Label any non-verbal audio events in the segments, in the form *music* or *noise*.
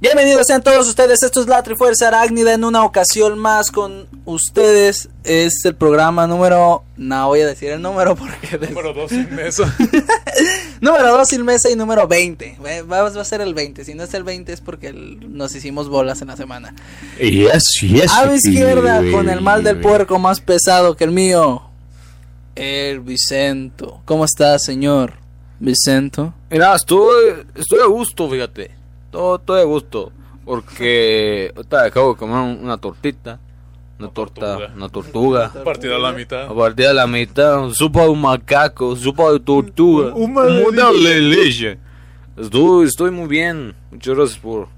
Bienvenidos sean todos ustedes, esto es la Trifuerza Arácnida en una ocasión más con ustedes. Es el programa número... No voy a decir el número porque... Número 2 sin mesa. *laughs* número 2 sin mesa y número 20. Va, va a ser el 20, si no es el 20 es porque el- nos hicimos bolas en la semana. Yes, yes. A mi izquierda, con el mal del puerco más pesado que el mío, el Vicento. ¿Cómo está, señor Vicento? Mira, estoy, estoy a gusto, fíjate. Todo, estoy a gusto. Porque ahorita acabo de comer un- una tortita. Una Una torta, tortuga. una tortuga. Partido a la mitad. A partir de la mitad, sopa de un macaco, sopa de tortuga. Una de Una de leche. Estoy, estoy muy bien. Muchas gracias por,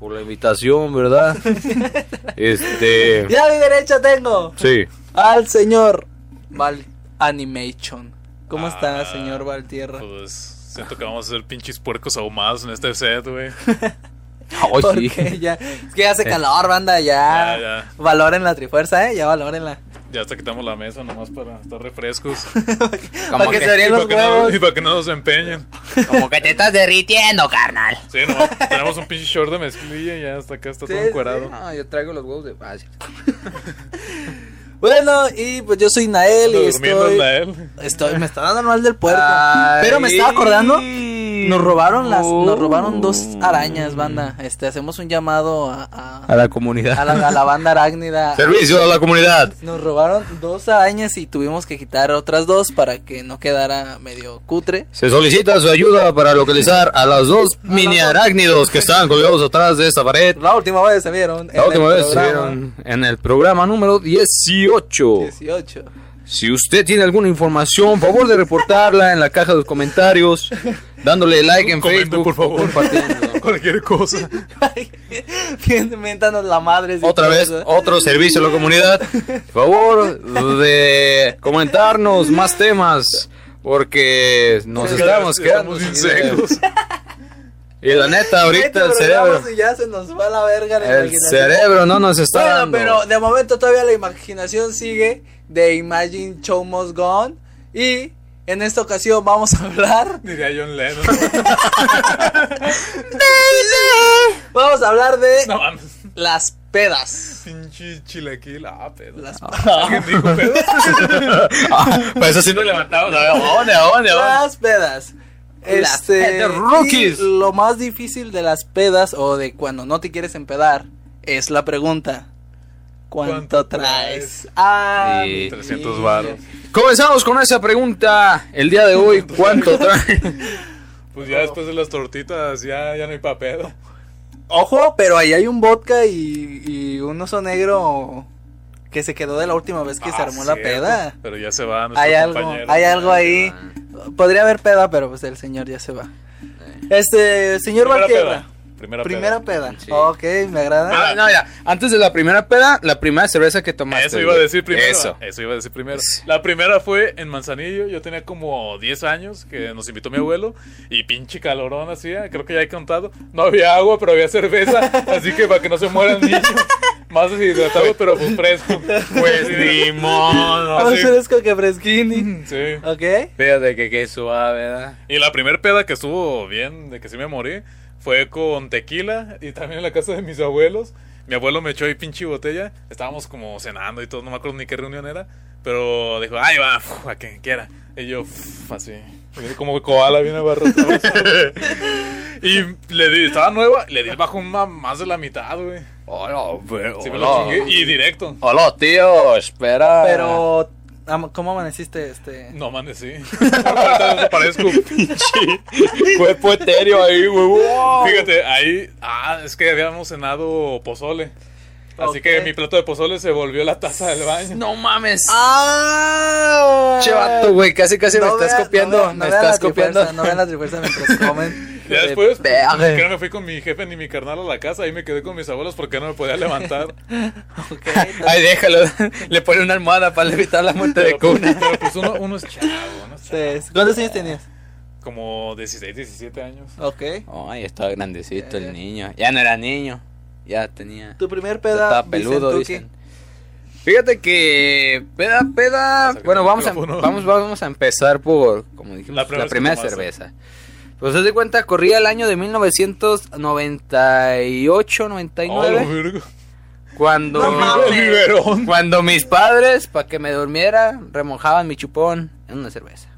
por la invitación, ¿verdad? *laughs* este. Ya a mi derecha tengo Sí. al señor Val Animation. ¿Cómo Ah, está, señor Valtierra? Pues siento que vamos a ser pinches puercos ahumados en este set, güey. *laughs* Ay, sí. Porque ya, es que hace calor, banda, ya. Ya, ya. Valoren la trifuerza, eh, ya valórenla. Ya hasta quitamos la mesa nomás para estar refrescos. *laughs* Como Para que que- se y, los para que no, huevos. y para que no nos empeñen. Como que te estás derritiendo, carnal. Sí, nomás tenemos un pinche short de mezclilla y ya hasta acá está Sí, todo sí. encuerado. No, yo traigo los huevos de fácil. *laughs* Bueno, y pues yo soy Nael y estoy, él. estoy. Me está dando mal del puerco. Pero me estaba acordando. Nos robaron las, nos robaron dos arañas, banda. Este, hacemos un llamado a, a, A la comunidad. a la, a la banda arácnida. *laughs* Servicio a la comunidad. Nos robaron dos arañas y tuvimos que quitar otras dos para que no quedara medio cutre. Se solicita su ayuda para localizar a los dos mini arácnidos que están colgados atrás de esta pared. La última vez se vieron. La última vez se programa vieron en el programa número 18. 18. Si usted tiene alguna información, favor de reportarla en la caja de los comentarios, *laughs* dándole like en Comente, Facebook, por favor. *laughs* Cualquier cosa. *laughs* Miéntanos la madre. si Otra vez, eso. otro servicio a la comunidad. Favor de comentarnos más temas, porque nos Porque estamos quedando insectos. Y la neta, ahorita el cerebro, si ya se nos va la verga la el cerebro no nos está Bueno, dando. pero de momento todavía la imaginación sigue de Imagine Show Must Gone. Y en esta ocasión vamos a hablar. *laughs* Diría John Lennon. *laughs* Vamos a hablar de No mames. las pedas. Pinche chilaquil. Ah, pedo. Las, ¿Alguien dijo pedo? *laughs* Ah, pues eso sí nos levantamos. ¿A? ¿A dónde? Las pedas. Las Este, pedas rookies. y lo más difícil de las pedas o de cuando no te quieres empedar es la pregunta. ¿Cuánto, ¿Cuánto traes? traes? Ah, mi 300 vida. varos. Comenzamos con esa pregunta el día de hoy. ¿Cuánto trae? *laughs* Pues ya después de las tortitas ya, ya no hay pa' pedo. Ojo, pero ahí hay un vodka y, y un oso negro que se quedó de la última vez que se Ah, armó la peda. Pero ya se va nuestro Hay algo, compañero. hay algo ahí. Podría haber peda, pero pues el señor ya se va. Este, señor Valtierra. Primera, Primera peda. peda. Sí. Ok, me agrada. Ah, no, ya. Antes de la primera peda, la primera cerveza que tomaste. Eso iba a decir primero. Eso. Eso iba a decir primero. La primera fue en Manzanillo. Yo tenía como 10 años que nos invitó mi abuelo. Y pinche calorón hacía. Creo que ya he contado. No había agua, pero había cerveza. así que para que no se muera el niño. Más deshidratado, pero pues fresco. Pues ni modo. Más fresco que fresquini. Sí. Ok. Fíjate que qué suave, ¿verdad? Y la primer peda que estuvo bien, de que sí me morí, fue con tequila y también en la casa de mis abuelos. Mi abuelo me echó ahí pinche botella. Estábamos como cenando y todo, no me acuerdo ni qué reunión era. Pero dijo, ay, va, a quien quiera. Y yo, así, como koala bien abarrotado. *laughs* y le di, estaba nueva, le di bajo una, más de la mitad, güey. Hola, me lo. Y directo. Hola, tío, espera. Pero, ¿cómo amaneciste este? No amanecí. *laughs* Ahorita desaparezco. *laughs* Cuerpo etéreo ahí, güey. wow. Fíjate, ahí, ah, es que habíamos cenado pozole. Así que mi plato de pozole se volvió la taza del baño. No mames. ¡Ah! Che vato, güey, casi casi me No estás vean- copiando. no vean- me no vean estás la copiando. No vean la trifuerza mientras *laughs* comen. Ya después, pues, verga. que no me fui con mi jefe ni mi carnal a la casa. Ahí me quedé con mis abuelos porque no me podía levantar. *laughs* Ok, Ay, déjalo. *laughs* Le pone una almohada para evitar la muerte de Pero, pues, cuna. pero, pues uno, uno es chavo, ¿no? Es chavo. entonces, ¿Cuántos años tenías? Como 16, 17 años. Ok. Ay, estaba grandecito el niño. Ya no era niño. Ya tenía. Tu primer ya peda, estaba peludo, dicen. Fíjate que peda, peda. Bueno, vamos a, vamos, vamos a empezar por, como dijimos, La la primera primera, vez que tomaste. cerveza. Pues haz de cuenta, corría el año de 1998, Oh, 99. verga. cuando, No cuando mis padres, para que me durmiera, remojaban mi chupón en una cerveza.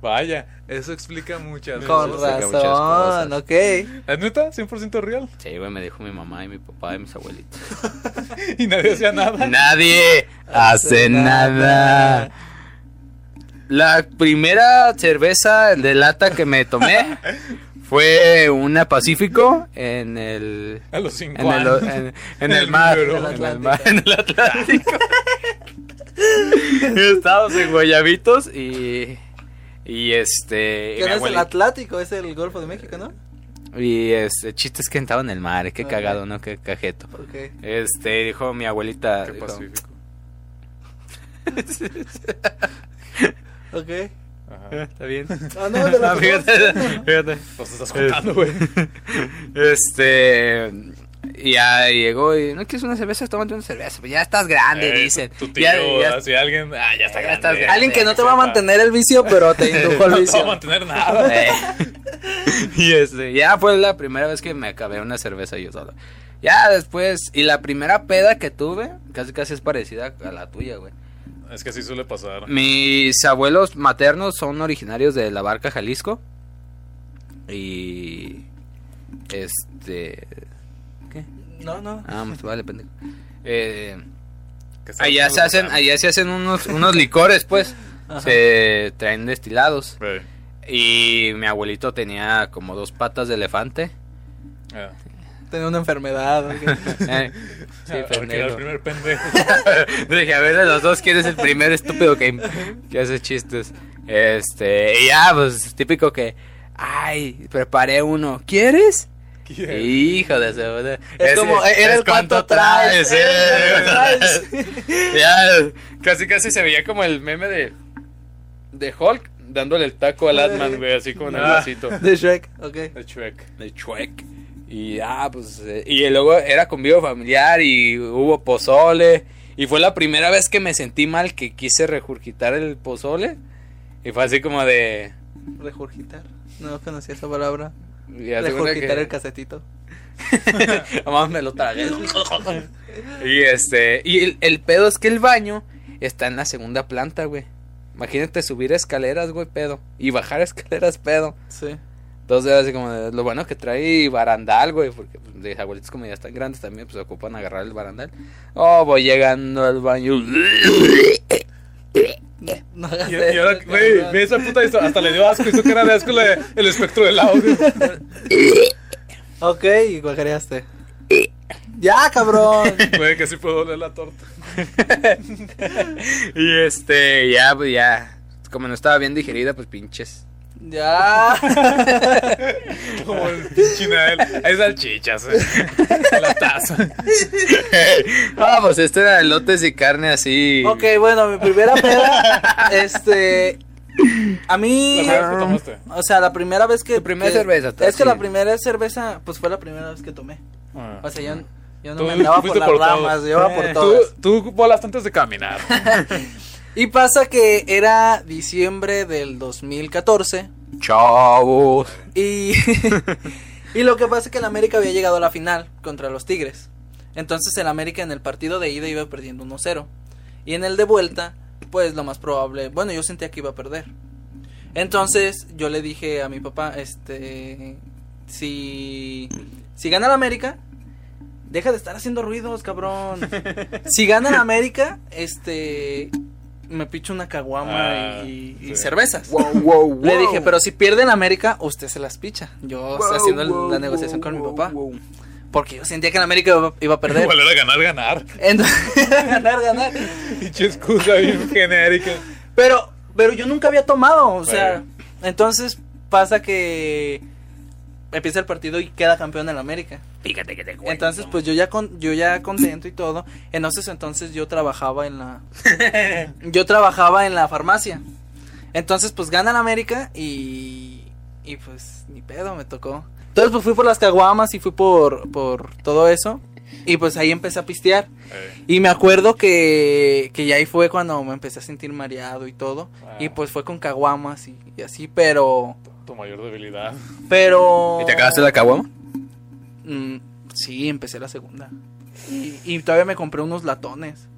Vaya, eso explica muchas Con cosas. saca muchas razón, cosas. ok. ¿Es neta? ¿100% real? Sí, güey, me dijo mi mamá y mi papá y mis abuelitos. *laughs* Y nadie hacía nada. Nadie hace nada. La primera cerveza de lata que me tomé *laughs* fue una Pacífico en el A los 5 en el, años. en, en el mar, en el mar, en el Atlántico. *laughs* Estábamos en Guayabitos y y este Que no es el Atlántico, es el Golfo de México, ¿no? y este el chiste es que estaba en el mar, qué Ok. cagado, ¿no? Qué cajeto. Este, dijo mi abuelita, Qué dijo, pacífico. *laughs* Ok. Ajá. *laughs* Está bien. Ah, no, de la Ah, *laughs* fíjate, fíjate. Pues estás contando, güey. *laughs* Este. y Ya llegó y. ¿No quieres una cerveza? Tómate una cerveza. Pues ya estás grande, Eh, dicen. Tu tío, Ya- ya- así alguien. Ah, ya está Ya grande. estás grande. Alguien que no te va a mantener el vicio, pero te indujo al No te va a vicio. mantener nada. Eh. y este, ya fue la primera vez que me acabé una cerveza yo solo. Ya después, y la primera peda que tuve, casi casi es parecida a la tuya, güey. Es que así suele pasar. Mis abuelos maternos son originarios de la Barca, Jalisco. Y. Este. ¿Qué? No, no. Ah, pues vale, pendejo. Eh, allá se hacen, allá se hacen unos, unos licores, pues. Ajá. Se traen destilados. Y mi abuelito tenía como dos patas de elefante. Ah. Tenía una enfermedad. ok. *laughs* Eh, sí, *laughs* Ah, era el pendejo. primer pendejo. *laughs* Dije, a ver, de los dos, ¿quién es el primer estúpido que, que hace chistes? Este, y ya, pues, típico que, ay, preparé uno, ¿quieres? ¿Quién? Hijo de su... Es como, eh, era el cuánto traes, eh, era el cuánto traes. *laughs* ya, casi, casi se veía como el meme de, de Hulk dándole el taco al Atman, güey, así como en el Ah. vasito. De Shrek, ok. De Shrek. De Chuec. Y ah, pues. eh, y luego era convivo familiar y hubo pozole. Y fue la primera vez que me sentí mal que quise regurgitar el pozole. Y fue así como de. Regurgitar. No conocía esa palabra. Regurgitar que- el casetito. Además *laughs* *laughs* me lo tragué. *laughs* y este. Y el, el pedo es que el baño está en la segunda planta, güey. Imagínate subir escaleras, güey, pedo. Y bajar escaleras, pedo. Sí. Entonces era así como de, lo bueno que trae barandal, güey, porque pues, de abuelitos como ya están grandes también, pues ocupan agarrar el barandal. Oh, voy llegando al baño. *laughs* No hagas Y, ahora, güey, ve esa puta historia. Hasta le dio asco. Hizo que era de asco la- el espectro del audio. Ok, y guacareaste. Ya, cabrón. *laughs* Güey, que sí puedo oler la torta. *laughs* y este, ya, pues ya, como no estaba bien digerida, pues pinches. Ya. *laughs* Como el pinche Nael. Hay salchichas, eh. *laughs* La taza. ah, pues este era elotes y carne así. ok, bueno, mi primera peda. Este. A mí. La primera vez que tomaste. O sea, la primera vez que. Tu primera que- cerveza, Es que la primera cerveza, pues fue la primera vez que tomé. Ah. O sea, yo, yo no Tú me andaba por las por todo. ramas, yo iba por Eh, todas. Tú, tú volaste antes de caminar. *laughs* Y pasa que era diciembre del 2014. Chavos. Y, *laughs* y lo que pasa es que el América había llegado a la final contra los Tigres. Entonces el América en el partido de ida iba perdiendo 1-0. Y en el de vuelta, pues lo más probable, bueno, yo sentía que iba a perder. Entonces yo le dije a mi papá, este, si, si gana el América, deja de estar haciendo ruidos, cabrón. *laughs* Si gana el América, este, me picho una caguama Ah, y, y sí. cervezas. wow, *laughs* Le dije, pero si pierden América, usted se las picha. Yo estoy haciendo Wow, la wow, negociación con wow, mi papá. wow. Porque yo sentía que el América iba, iba a perder. *laughs* Igual era ganar, ganar. Entonces, *laughs* ganar, ganar. Pinche excusa bien genérica. Pero, pero yo nunca había tomado. O sea, Bueno. entonces pasa que empieza el partido y queda campeón el América. Fíjate que te cuento. Entonces, pues yo ya con, yo ya contento y todo. Entonces, entonces yo trabajaba en la *laughs* yo trabajaba en la farmacia. Entonces, pues gana el América y y pues ni pedo me tocó. Entonces, pues fui por las caguamas y fui por por todo eso y pues ahí empecé a pistear. Eh, Y me acuerdo que, que ya ahí fue cuando me empecé a sentir mareado y todo. Ah. Y pues fue con caguamas y, y así, pero Tu mayor debilidad. Pero. ¿Y te acabaste la caguama? Mm, sí, empecé la segunda. Y, y todavía me compré unos latones.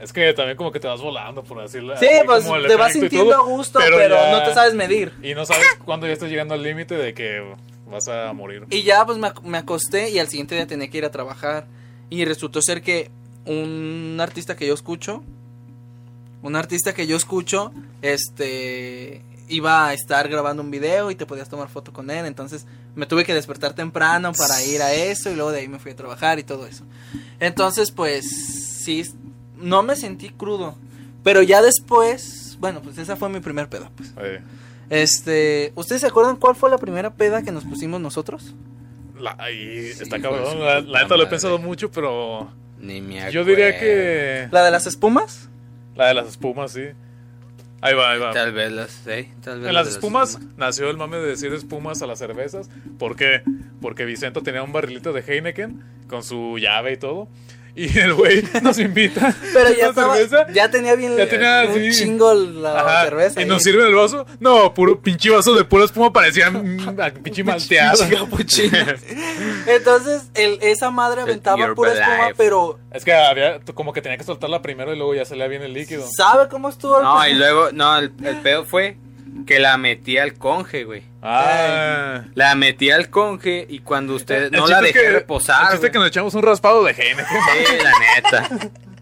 Es que también como que te vas volando, por decirlo. Sí, pues te vas sintiendo a gusto, pero, ya- no te sabes medir. Y no sabes *laughs* cuándo ya estás llegando al límite de que vas a morir. Y ya pues me, ac- me acosté y al siguiente día tenía que ir a trabajar. Y resultó ser que un artista que yo escucho, un artista que yo escucho, este, iba a estar grabando un video y te podías tomar foto con él. Entonces me tuve que despertar temprano para ir a eso y luego de ahí me fui a trabajar y todo eso. Entonces pues sí, no me sentí crudo. Pero ya después, bueno, pues esa fue mi primer peda. Pues. Este, ¿ustedes se acuerdan cuál fue la primera peda que nos pusimos nosotros? la, ahí Sí, está cabrón. La, la neta lo he pensado mucho, pero Ni me acuerdo. yo diría que ¿La de las espumas? la de las espumas, sí. Ahí va, ahí va. Tal vez las sí, tal vez En la las espumas nació el mame de decir espumas a las cervezas. ¿Por qué? Porque Vicento tenía un barrilito de Heineken con su llave y todo. Y el güey nos invita. Pero ya estaba, cerveza. ya tenía bien Ya tenía, un sí. chingo la Ajá, cerveza. Y ahí. nos sirven el vaso. No, puro pinche vaso de pura espuma parecía pinche malteado. *laughs* Entonces, el, esa madre aventaba Your pura espuma, Life. pero Es que había como que tenía que soltarla primero y luego ya salía bien el líquido. ¿sabe cómo estuvo? el No, y luego, no, el, el pedo fue que la metí al conge, güey. Ah. La metí al conge y cuando usted El no la es dejé que- reposar. es que nos echamos un raspado de Heineken. Sí, la neta. *laughs*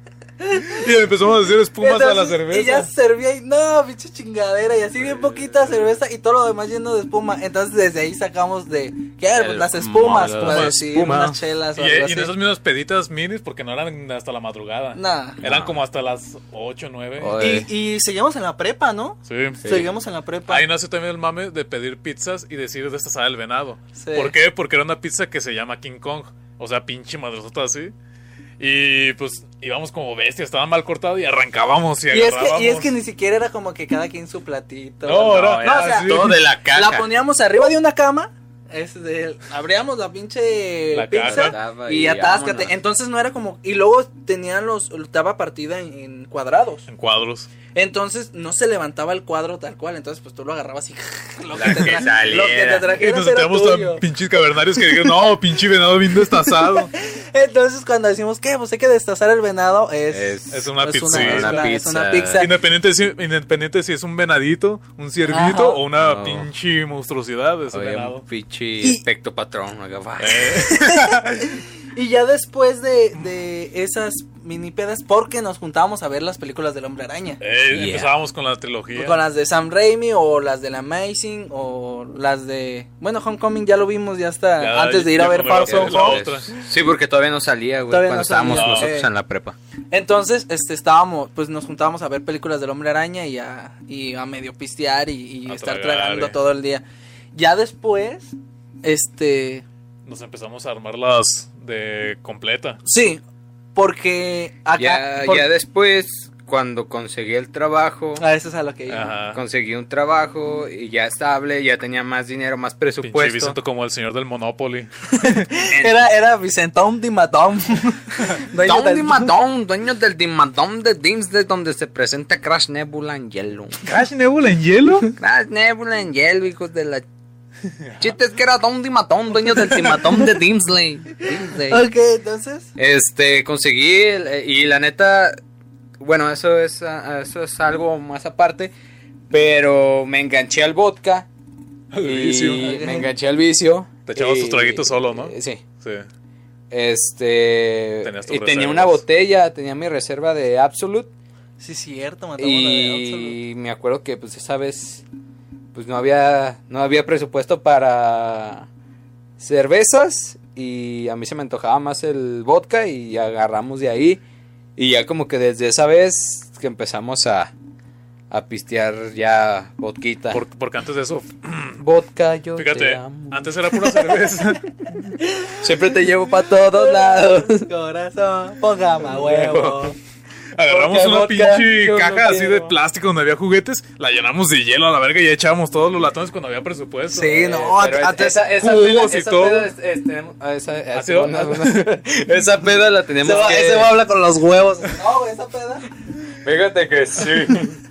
Y empezamos a hacer espumas a la cerveza. Y ya servía y no, pinche chingadera. Y así bien poquita cerveza y todo lo demás lleno de espuma. Entonces, desde ahí sacamos de. ¿Qué? Pues El las espumas. de decir, espuma. unas chelas. Y, o algo y así. en esas mismas peditas minis, porque no eran hasta la madrugada. Nah. Eran No. como hasta las 8, 9. Oye. Y, y seguimos en la prepa, ¿no? Sí. Seguimos en la prepa. Ahí nació también el mame de pedir pizzas y decir destazar el venado. Sí. ¿Por qué? Porque era una pizza que se llama King Kong. O sea, pinche madresota así. Y pues íbamos como bestias, estaba mal cortado y arrancábamos y, Y es, que, y es que ni siquiera era como que cada quien su platito. No, era- no, era o sea, así. Todo de la caja. la poníamos arriba de una cama. Es de- abríamos la pinche La pizza y Y atáscate. vámonos. Entonces no era como. Y luego tenían los. Estaba partida en, en cuadrados. En cuadros. Entonces no se levantaba el cuadro tal cual. Entonces pues tú lo agarrabas y. *laughs* lo, La que tra- saliera. lo que te Y nos sentíamos tan pinches cavernarios que dijeron, no, pinche venado bien destazado. *laughs* Entonces cuando decimos que pues hay que destazar el venado es. Es- Es una es pizza. es Una una- es pizza. una pizza. Independiente si, independiente si es un venadito, un ciervito Ajá. o una No. pinche monstruosidad de ese Oye, venado. un pinche Y- espectro patrón. Eh, *laughs* Y ya después de, de esas mini pedas, porque nos juntábamos a ver las películas del Hombre Araña. eh, Yeah. Empezábamos con la trilogía. Con las de Sam Raimi o las del Amazing o las de... Bueno, Homecoming ya lo vimos ya hasta Ya, antes de ir a ver Far From Home. Sí, porque todavía no salía, güey. Todavía Cuando no estábamos salía. nosotros Eh. en la prepa. Entonces, este, estábamos, pues nos juntábamos a ver películas del Hombre Araña y a, y a medio pistear y, y A estar tragar, tragando eh. todo el día. Ya después, este... Nos empezamos a armar las de completa. Sí, porque acá... Ya, por- ya después, cuando conseguí el trabajo, A eso es a lo que iba. Ajá. conseguí un trabajo y ya estable, ya tenía más dinero, más Pinche presupuesto. Vicento como el señor del Monopoly. *laughs* Era, era Vicentón Dimatón. *laughs* Dueño Don del- Dimadón, dueño del Dimadón de Dimsday, donde se presenta Crash Nebula en hielo. ¿Crash Nebula en hielo? Crash Nebula en hielo, hijos de la... *laughs* Chiste es que era Don Dimatón, dueño del Dimatón de Dimsley. Dimsday. Ok, entonces... Este, conseguí el- eh, y la neta, bueno, eso es, ah, eso es algo más aparte, pero me enganché al vodka. Al y vicio. Me enganché al vicio. Te echabas y- tus traguitos solo, ¿no? Sí. Sí. Este, y tenía una botella, tenía mi reserva de Absolute. Sí, cierto, matamos la de Absolute. Y me acuerdo que pues esa vez pues no había no había presupuesto para cervezas y a mí se me antojaba más el vodka y agarramos de ahí y ya como que desde esa vez que empezamos a a pistear ya vodquita. Por- porque antes de eso, *clears throat* vodka yo te fíjate, amo. antes era pura cerveza. *laughs* Siempre te llevo para todos lados. Corazón, póngame huevo. *laughs* Agarramos Porque una vodka, pinche no caja así de plástico donde había juguetes, la llenamos de hielo a la verga y echábamos todos los latones cuando había presupuesto. Sí, no, es- esa, esa peda, es- es- ah, *laughs* la tenemos Ese va, que... ese va a hablar con los huevos. No, güey, esa peda. Fíjate que sí. *laughs*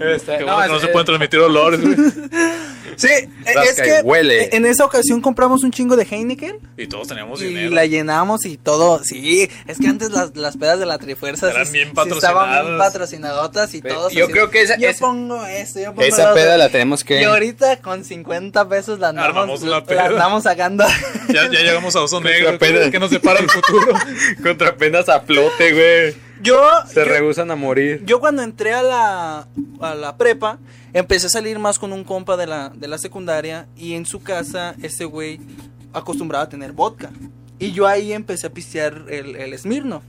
Este, no, bueno que no es- se pueden transmitir olores, güey. *laughs* Sí, eh, es y que huele. en esa ocasión compramos un chingo de Heineken Y todos teníamos y dinero. la llenamos y todo. Sí, es que antes las, las pedas de la Trifuerza Eran sí- bien sí estaban bien patrocinadas. patrocinadotas y Pero todos. yo así, creo que esa- Yo esa- pongo esto, yo pongo Esa peda otro. la tenemos que. Y ahorita con 50 pesos la andamos, Armamos la la peda. andamos sacando. *laughs* Ya, ya llegamos a Oso Negro. pena. Que nos separa el futuro. *laughs* Contra penas a flote, güey. Yo, Se yo, rehusan a morir. yo cuando entré a la, a la prepa, empecé a salir más con un compa de la, de la secundaria y en su casa ese güey acostumbraba a tener vodka. Y yo ahí empecé a pistear el, el Smirnoff.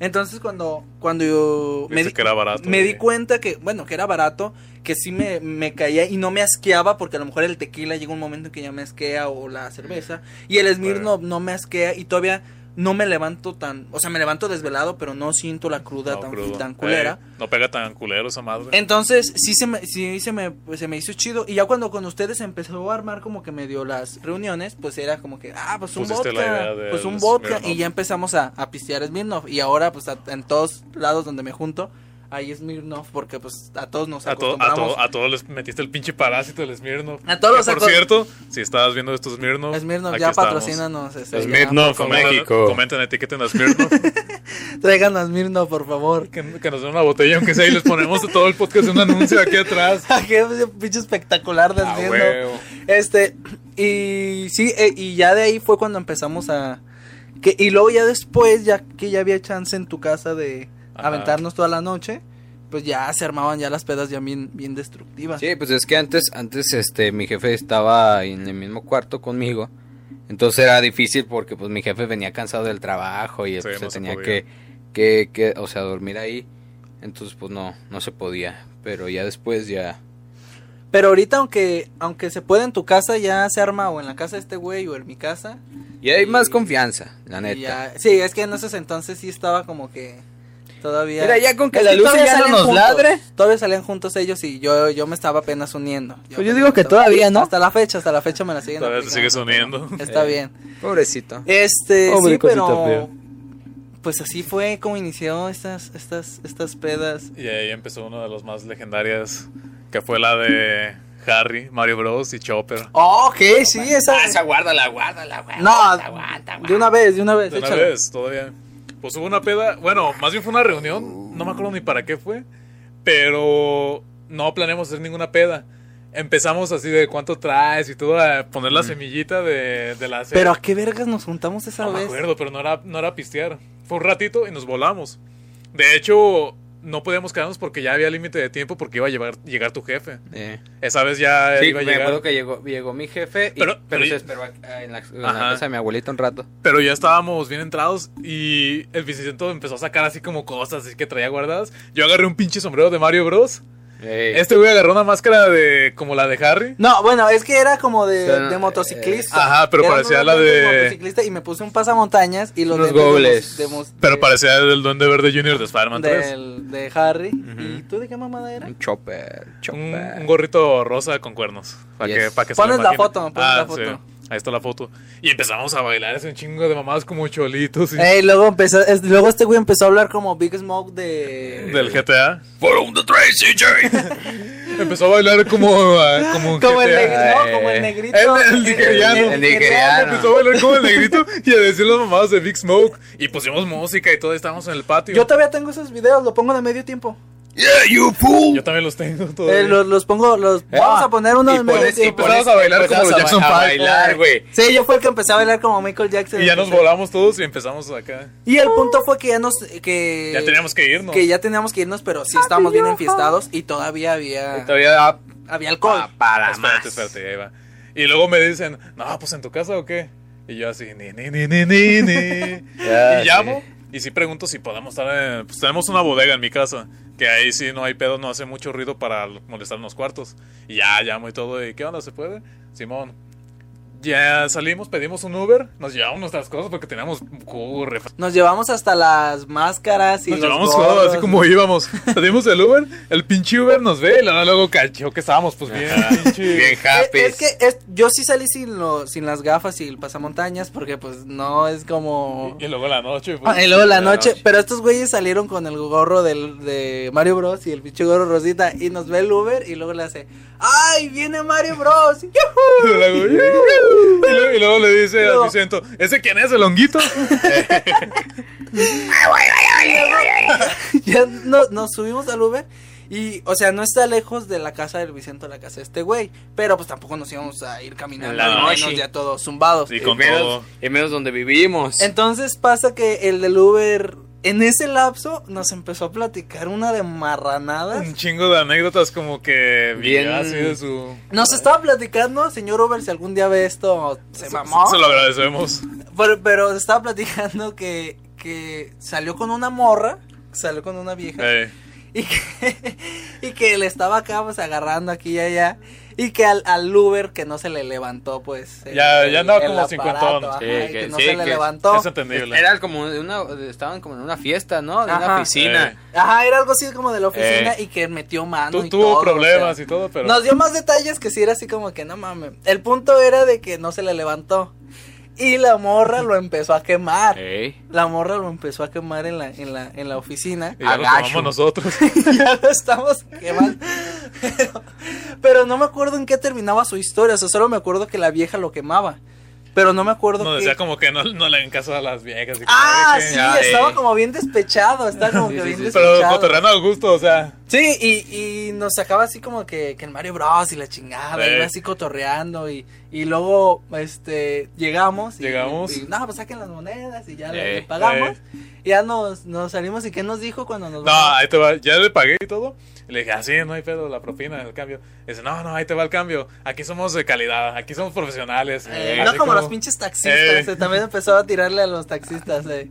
Entonces cuando, cuando yo me di, que era barato, me di cuenta que, bueno, que era barato, que sí me, me caía y no me asqueaba porque a lo mejor el tequila llega un momento en que ya me asquea o la cerveza y el Smirnoff no me asquea y todavía no me levanto tan, o sea, me levanto desvelado, pero no siento la cruda no, tan, tan culera. Eh, no pega tan culero esa madre. Entonces, sí se me, sí se me, pues, se me hizo chido. Y ya cuando con ustedes empezó a armar como que medio las reuniones, pues era como que, ah, pues un Pusiste vodka, pues un vodka. Smirnoff. Y ya empezamos a, a pistear Smirnoff. Y ahora, pues a- en todos lados donde me junto, hay Smirnoff porque pues a todos nos A, to- a, acostumbramos. to- a todos les metiste el pinche parásito del Smirnoff. A todos los Por acos- cierto, si estabas viendo estos Smirnoff. Smirnoff, ya patrocínanos. ese, ya. Smirnoff. Comenten, México. comenten, etiqueten a Smirnoff. *laughs* Traigan a Smirnoff, por favor. que, que nos den una botella, aunque sea, y les ponemos todo el podcast un anuncio aquí atrás. *laughs* Qué pinche espectacular de Ah, Smirnoff. Este, y sí, eh, y ya de ahí fue cuando empezamos a... Que, y luego ya después, ya que ya había chance en tu casa de Ajá. aventarnos toda la noche, pues ya se armaban ya las pedas ya bien, bien destructivas. Sí, pues es que antes, antes, este, mi jefe estaba en el mismo cuarto conmigo. Entonces era difícil porque, pues, mi jefe venía cansado del trabajo y Sí, pues, se no se tenía que, que, que, o sea, dormir ahí. Entonces, pues, no, no se podía. Pero ya después, ya. Pero ahorita, aunque aunque se puede en tu casa, ya se arma o en la casa de este güey o en mi casa. Y hay Y- más confianza, la neta. ya- sí, es que en esos entonces sí estaba como que todavía... Mira, ya con que la luz todavía ya no nos juntos, ladre. Todavía salían juntos ellos y yo, yo me estaba apenas uniendo. Pues yo digo que todavía, ¿no? Hasta la fecha, hasta la fecha me la siguen Todavía te sigues uniendo. Está Eh. bien. Pobrecito. Este, Pobre sí, cosita pero fea. pues así fue como inició estas estas estas pedas. Y ahí empezó una de las más legendarias, que fue la de Harry, Mario Bros. y Chopper. Oh, ok, sí, esa. Ah, esa guárdala, guárdala, guárdala. no, aguanta, de una vez, de una vez, De una vez, todavía. Pues hubo una peda, bueno, más bien fue una reunión, no me acuerdo ni para qué fue, pero no planeamos hacer ninguna peda. Empezamos así de cuánto traes y todo, a poner la semillita de, de la Pero a qué vergas nos juntamos esa No me vez. acuerdo, pero no era, no era pistear. Fue un ratito y nos volamos. De hecho, no podíamos quedarnos porque ya había límite de tiempo porque iba a llevar, llegar tu jefe. Eh. Esa vez ya Sí, iba a me llegar. acuerdo que llegó, llegó mi jefe, y- Pero- pero, pero se esperó a- en la, en la casa de mi abuelita un rato. Pero ya estábamos bien entrados y el Vicente empezó a sacar así como cosas así que traía guardadas. Yo agarré un pinche sombrero de Mario Bros. Ey. Este güey agarró una máscara de como la de Harry. No, bueno, es que era como de, O sea, de motociclista. eh, ajá, pero Era parecía la de- motociclista y me puse un pasamontañas y los de gobles. de mos- Pero de- parecía el Duende Verde Junior de Spider-Man 3. del, de Harry. Ujú. ¿Y tú de qué mamada era? Un chopper, Un, chopper. un gorrito rosa con cuernos. Para Yes. que, pa' que se Pones la foto, pones Ah, la foto. sí. Ahí está la foto. Y empezamos a bailar ese chingo de mamadas como cholitos. Y Ey, luego empezó, es- luego este güey empezó a hablar como Big Smoke de... Del GTA. Follow the train, CJ. *laughs* Empezó a bailar como, ah, como un *laughs* Como el, negro, Eh, como el negrito. el- el nigeriano. El nigeriano. Empezó a bailar como el negrito y a decir las mamadas de Big Smoke. Y pusimos música y todo, y estábamos en el patio. Yo todavía tengo esos videos, lo pongo de medio tiempo. Yeah, you fool. Yo también los tengo todavía. Eh, los, los pongo, los... Vamos a poner uno Y de medio pones- y empezamos a bailar como los Jackson a, Five. a bailar, güey. Sí, yo fue el que empecé a bailar como Michael Jackson. Y ya nos volamos todos y empezamos acá. Y el punto fue que ya nos... Que, Ya teníamos que irnos. Que ya teníamos que irnos, pero sí estábamos bien enfiestados y todavía había... Todavía Había alcohol. pa- para espérate, más. espérate, ahí va. Y luego me dicen, no, pues en tu casa o qué. Y yo así, ni, ni, ni, ni, ni, ni. *laughs* Ya, y sí. llamo y sí pregunto si podemos estar en... Pues tenemos una bodega en mi casa, que ahí sí no hay pedo, no hace mucho ruido para molestar en los cuartos. Y ya llamo y todo, y ¿qué onda? ¿Se puede? Simón. Ya salimos, pedimos un Uber, nos llevamos nuestras cosas porque teníamos ref- Nos llevamos hasta las máscaras y Nos los llevamos todo, gorros. así como íbamos. Pedimos el Uber, el pinche Uber nos ve y luego, luego cachó que estábamos pues bien pinche. Bien Es, happy. es que es- yo sí salí sin, lo, sin las gafas y el pasamontañas porque pues no es como... Y luego la noche. pues, Ah, y luego la la noche, noche. pero estos güeyes salieron con el gorro del, de Mario Bros. y el pinche gorro rosita y nos ve el Uber y luego le hace, ¡ay, viene Mario Bros! ¡Yujú! *laughs* Y luego, y y le dice Luego- al Vicento, ¿ese quién es, el honguito? *laughs* ya no- nos subimos al Uber y, o sea, no está lejos de la casa del Vicente, la casa de este güey, pero pues tampoco nos íbamos a ir caminando la y ya todos zumbados. Y con menos, todo. y menos donde vivimos. Entonces pasa que el del Uber, en ese lapso, nos empezó a platicar una de marranadas. Un chingo de anécdotas como que Bien. así de su... Nos estaba platicando, señor Uber, si algún día ve esto, se mamó. Se lo agradecemos. Pero, pero estaba platicando que, que salió con una morra, salió con una vieja, y, que, *laughs* y que le estaba acá pues agarrando aquí y allá, y que al, al Uber que no se le levantó pues. el- Ya- ya andaba el como cincuentón. Sí, que- que no sí, se le levantó. es entendible. Era como de una, estaban como en una fiesta, ¿no? De una Ajá. piscina. Eh. Ajá, era algo así como de la oficina Eh. y que metió mano Tú y tuvo todo, o problemas sea. y todo, pero... Nos dio más detalles que si era así como que no mames. El punto era de que no se le levantó. Y la morra lo empezó a quemar. Ey. La morra lo empezó a quemar en la, en la, en la oficina. Y ya lo tomamos nosotros. *laughs* ya lo estamos quemando. Pero, pero no me acuerdo en qué terminaba su historia. O sea, solo me acuerdo que la vieja lo quemaba. Pero no me acuerdo Nos qué- decía como que no, no le hagan caso a las viejas. y que Ah, sí, estaba eh. como bien despechado. Estaba como Sí, que sí, bien sí. Pero despechado. cotorreando al gusto, o sea... Sí, y, y nos sacaba así como que, que el Mario Bros y la chingada, Eh. iba así cotorreando y, y luego este llegamos y, Llegamos. y, no, pues saquen las monedas y ya le, Eh, le pagamos. Y ya nos, nos salimos y qué nos dijo cuando nos No, vamos? ahí te va. Ya le pagué y todo. Y le dije, así no hay pedo, la propina, el cambio. Y dice, no, no, ahí te va el cambio. Aquí somos de calidad, aquí somos profesionales. Eh, Así no como, los pinches taxistas, Eh. eh, también empezó a tirarle a los taxistas. eh.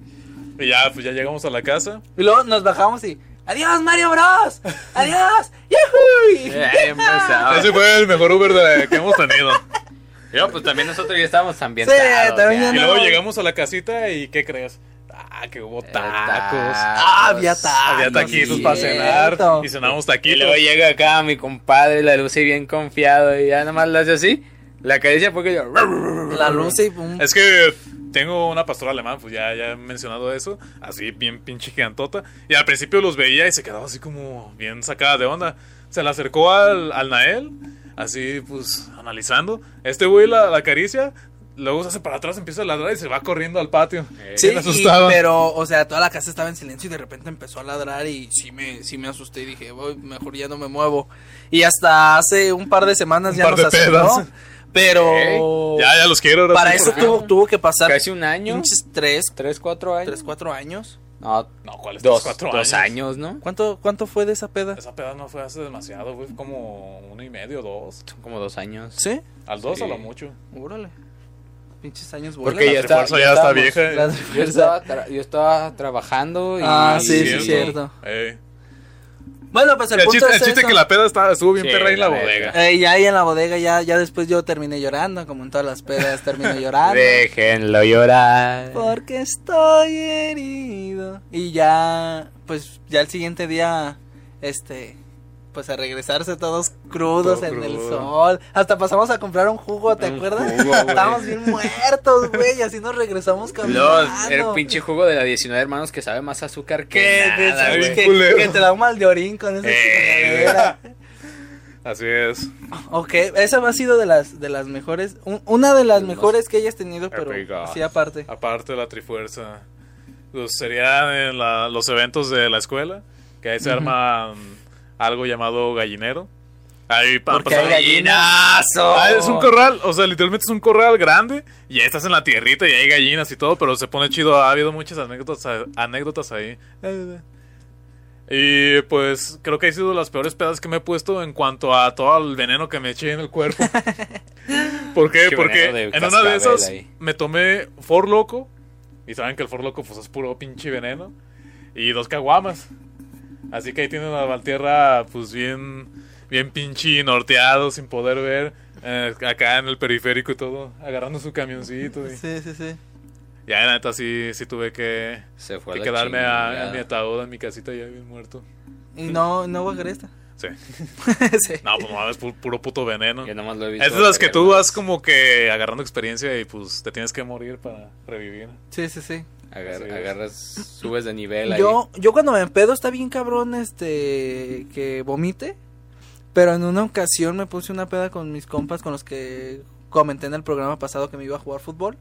Y ya, pues ya llegamos a la casa. Y luego nos bajamos y ¡Adiós Mario Bros! ¡Adiós! ¡Yahoo! *laughs* Eh, empezaba. Ese fue el mejor Uber de- que hemos tenido. Yo, pues también nosotros ya estábamos ambientados. Sí, también ya. Y No. luego llegamos a la casita y ¿qué crees? Ah, que hubo tacos. Ah, había tacos. Había taquitos para cenar. Y cenamos Y taquitos. luego llega acá mi compadre, la Lucy bien confiado y ya nomás le hace así. La caricia fue que yo... La luz y un Es que tengo una pastora alemán, pues ya, ya he mencionado eso. Así bien pinche gigantota. Y al principio los veía y se quedaba así como bien sacada de onda. Se le acercó al, al Nael, así pues analizando. Este güey la, la acaricia. Luego se hace para atrás, empieza a ladrar y se va corriendo al patio. Sí, Bien y- pero, o sea, toda la casa estaba en silencio y de repente empezó a ladrar y sí me, sí me asusté y dije, voy, mejor ya no me muevo. Y hasta hace un par de semanas Un ya par nos pedas. pero Ya, ya los quiero. ahora para sí, eso tuvo, tuvo que pasar Casi un año. pinches tres, Tres, cuatro años. tres, cuatro años. No, No, ¿cuál es? dos, cuatro dos años. años, ¿no? ¿Cuánto, cuánto fue de esa peda? Esa peda no fue hace demasiado, fue como uno y medio, dos. Son como dos años. ¿Sí? Al dos Sí. a lo mucho. Órale. Pinches años Porque vuelan. ya La está, refuerzo ya ya está vieja. Yo estaba, tra- yo estaba trabajando y... Ah, sí, Cierto. sí, cierto. Eh. Bueno, pues el, El, punto chiste, es el chiste eso. que la peda estaba, estuvo bien Sí, perra ahí en la bodega. Eh, ya ahí en la bodega, ya, ya después yo terminé llorando, como en todas las pedas termino *laughs* llorando. Déjenlo llorar. Porque estoy herido. Y ya, pues, ya el siguiente día, este, pues a regresarse todos crudos Todo en el sol. Hasta pasamos a comprar un jugo, ¿te Un acuerdas? jugo. *laughs* Estábamos bien muertos, güey, y así nos regresamos caminando. era el pinche jugo de la 19 hermanos que sabe más azúcar que, nada, que- te da un mal de orín con esa Eh. Así es. Ok, esa ha sido de las, de las mejores, un- una de las mejores que hayas tenido, pero Epic. sí aparte. Aparte de la trifuerza. Pues serían en la- los eventos de la escuela. Que ahí se arma mm, algo llamado gallinero. Ahí Porque hay ¡Gallinazo! Ah, es un corral, o sea, literalmente es un corral grande y ahí estás en la tierrita y hay gallinas y todo, pero se pone chido. Ha habido muchas anécdotas, anécdotas ahí. Y pues creo que ha sido las peores pedas que me he puesto en cuanto a todo el veneno que me eché en el cuerpo. *laughs* ¿Por qué? Qué Porque en una de esas ahí. me tomé For Loco y saben que el For Loco pues es puro pinche veneno y dos caguamas. Así que ahí tienen a Valtierra pues bien bien pinche norteado sin poder ver. Eh, acá en el periférico y todo, agarrando su camioncito. Y... Sí, sí, sí. Ya, la neta, sí, sí tuve que, Se fue que quedarme a, mi ataúd en mi casita ya bien muerto. Y no, no voy a esta. Sí. *laughs* sí. No, pues no, es pu- puro puto veneno. Yo nomás lo he visto. Es de las que tú vas como que agarrando experiencia y pues te tienes que morir para revivir. Sí, sí, sí. Agar- agarras, subes de nivel ahí. Yo, yo cuando me empedo está bien cabrón este que vomite. Pero en una ocasión me puse una peda con mis compas con los que comenté en el programa pasado que me iba a jugar fútbol.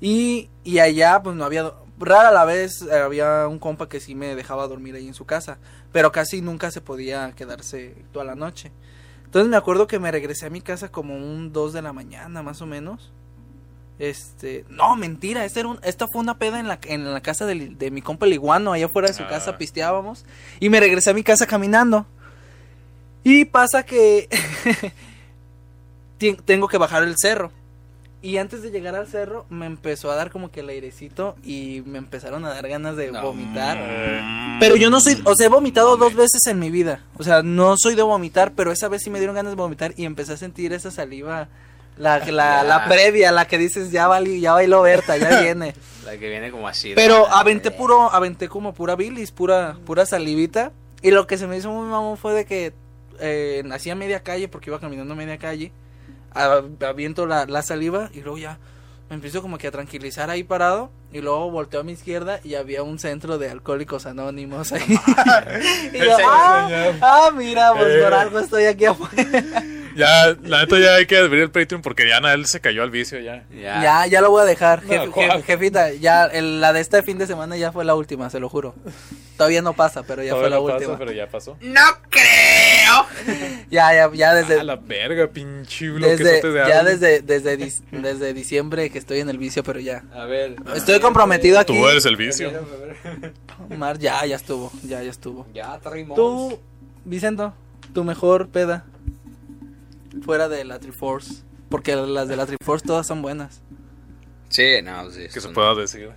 Y, y allá pues no había... Rara la vez eh, había un compa que sí me dejaba dormir ahí en su casa. Pero casi nunca se podía quedarse toda la noche. Entonces me acuerdo que me regresé a mi casa como un 2 de la mañana más o menos. Este, no, mentira, esta, era un- esta fue una peda en la, en la casa de, mi compa el iguano, allá afuera de su Ah. casa pisteábamos y me regresé a mi casa caminando. Y pasa que *laughs* tengo que bajar el cerro. Y antes de llegar al cerro me empezó a dar como que el airecito y me empezaron a dar ganas de No, vomitar. Eh, Pero yo no soy, o sea, he vomitado dos veces en mi vida. O sea, no soy de vomitar, pero esa vez sí me dieron ganas de vomitar y empecé a sentir esa saliva, la, *laughs* la, la previa, la que dices, ya vali, ya bailó Berta, ya *laughs* viene. La que viene como así. Pero aventé puro, aventé como pura bilis, pura, pura salivita. Y lo que se me hizo muy mamón fue de que eh, nací a media calle, porque iba caminando media calle, aviento la, la saliva y luego ya me empiezo como que a tranquilizar ahí parado y luego volteo a mi izquierda y había un centro de alcohólicos anónimos ahí. *laughs* y yo, ah, ah, mira, pues Eh. por algo estoy aquí afuera. Ya, la neta ya hay que abrir el Patreon porque ya él se cayó al vicio ya. Ya. Ya, ya lo voy a dejar, No, jef- ¿cuál? jef- jefita, ya el- la de este fin de semana ya fue la última, se lo juro. Todavía no pasa, pero ya Todavía fue la no pasa, última. pero ya pasó. No creo. *laughs* Ya, ya, ya desde A la verga, pinche desde, de ya desde, desde, dis- desde diciembre que estoy en el vicio, pero ya. A ver. Estoy comprometido aquí. Tú eres el vicio. Mar, ya, ya estuvo, ya, ya estuvo. Ya. Tú, Vicento, tu mejor peda fuera de la Triforce, porque las de la Triforce todas son buenas. Sí, no, sí. Que se pueda decir.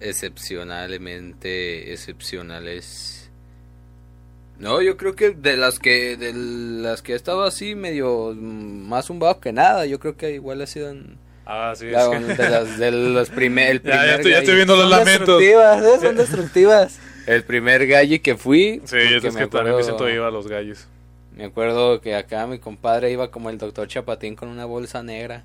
Excepcionalmente excepcionales. No, yo creo que de las que de las que he estado así medio más zumbado que nada, yo creo que igual ha sido en- Ah, sí. la- que- de las de los primer, el *laughs* Ya, ya primer estoy, ya estoy gallo- viendo los Son lamentos. destructivas, ¿eh? *laughs* Son destructivas. el primer gallo que fui. Sí, porque es que me también me siento iba a los gallos. Me acuerdo que acá mi compadre iba como el doctor Chapatín con una bolsa negra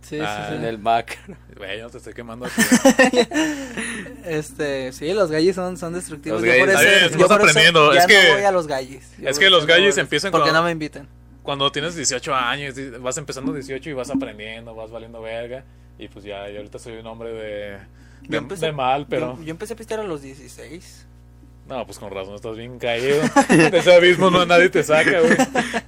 Sí, Ah, sí, en sí. el back. *laughs* Güey, yo no te estoy quemando aquí. *laughs* Este, sí, los gallis son, son destructivos. Los yo por gallis- eso, yo por eso aprendiendo, ya es que- no voy a los gallis. Yo es por que eso los no gallis voy. empiezan Porque cuando- no me invitan. Cuando tienes 18 años, vas empezando 18 y vas aprendiendo, vas valiendo verga. Y pues ya, yo ahorita soy un hombre de, de, empecé- de mal, pero... Yo, yo empecé a pistear a los 16. No, pues con razón, estás bien caído. De ese abismo no nadie te saca, güey.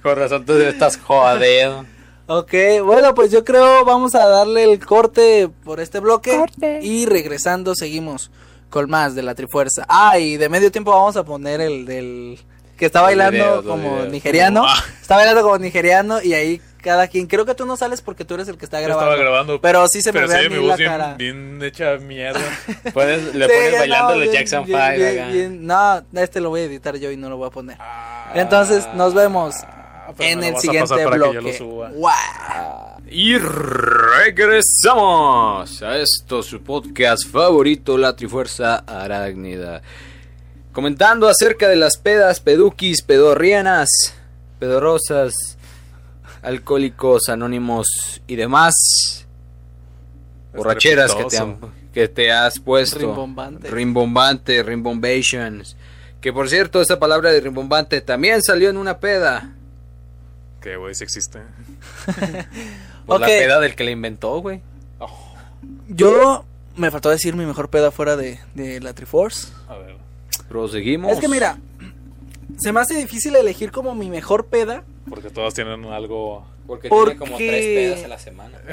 Con razón tú estás jodido. Ok, bueno, pues yo creo vamos a darle el corte por este bloque. Y regresando seguimos con más de la Trifuerza. Ah, y de medio tiempo vamos a poner el del... Que está bailando como nigeriano. Ah. Está bailando como nigeriano y ahí cada quien... Creo que tú no sales porque tú eres el que está Yo grabando. estaba grabando. Pero sí se me ve a sí, mí mi la bien, cara. bien hecha mierda. *laughs* Puedes, le Sí, pones no, bailando los Jackson bien, 5 bien, acá. bien. No, este lo voy a editar yo y no lo voy a poner. Entonces, nos vemos Ah, en el siguiente bloque. Y regresamos a esto, su podcast favorito, La Trifuerza Arácnida. Comentando acerca de las pedas, peduquis, pedorrianas, pedorrosas, alcohólicos, anónimos y demás. Borracheras que te, han- que te has puesto. Rimbombante. Rimbombante, rimbombations. Que por cierto, esa palabra de rimbombante también salió en una peda. Que, güey, sí existe. *laughs* Pues la Ok. peda del que la inventó, güey. Yo me faltó decir mi mejor peda fuera de, de la Triforce. A ver. Proseguimos. Es que mira, se me hace difícil elegir como mi mejor peda. Porque todas tienen algo. Porque, Porque- tiene como tres pedas a la semana. *laughs*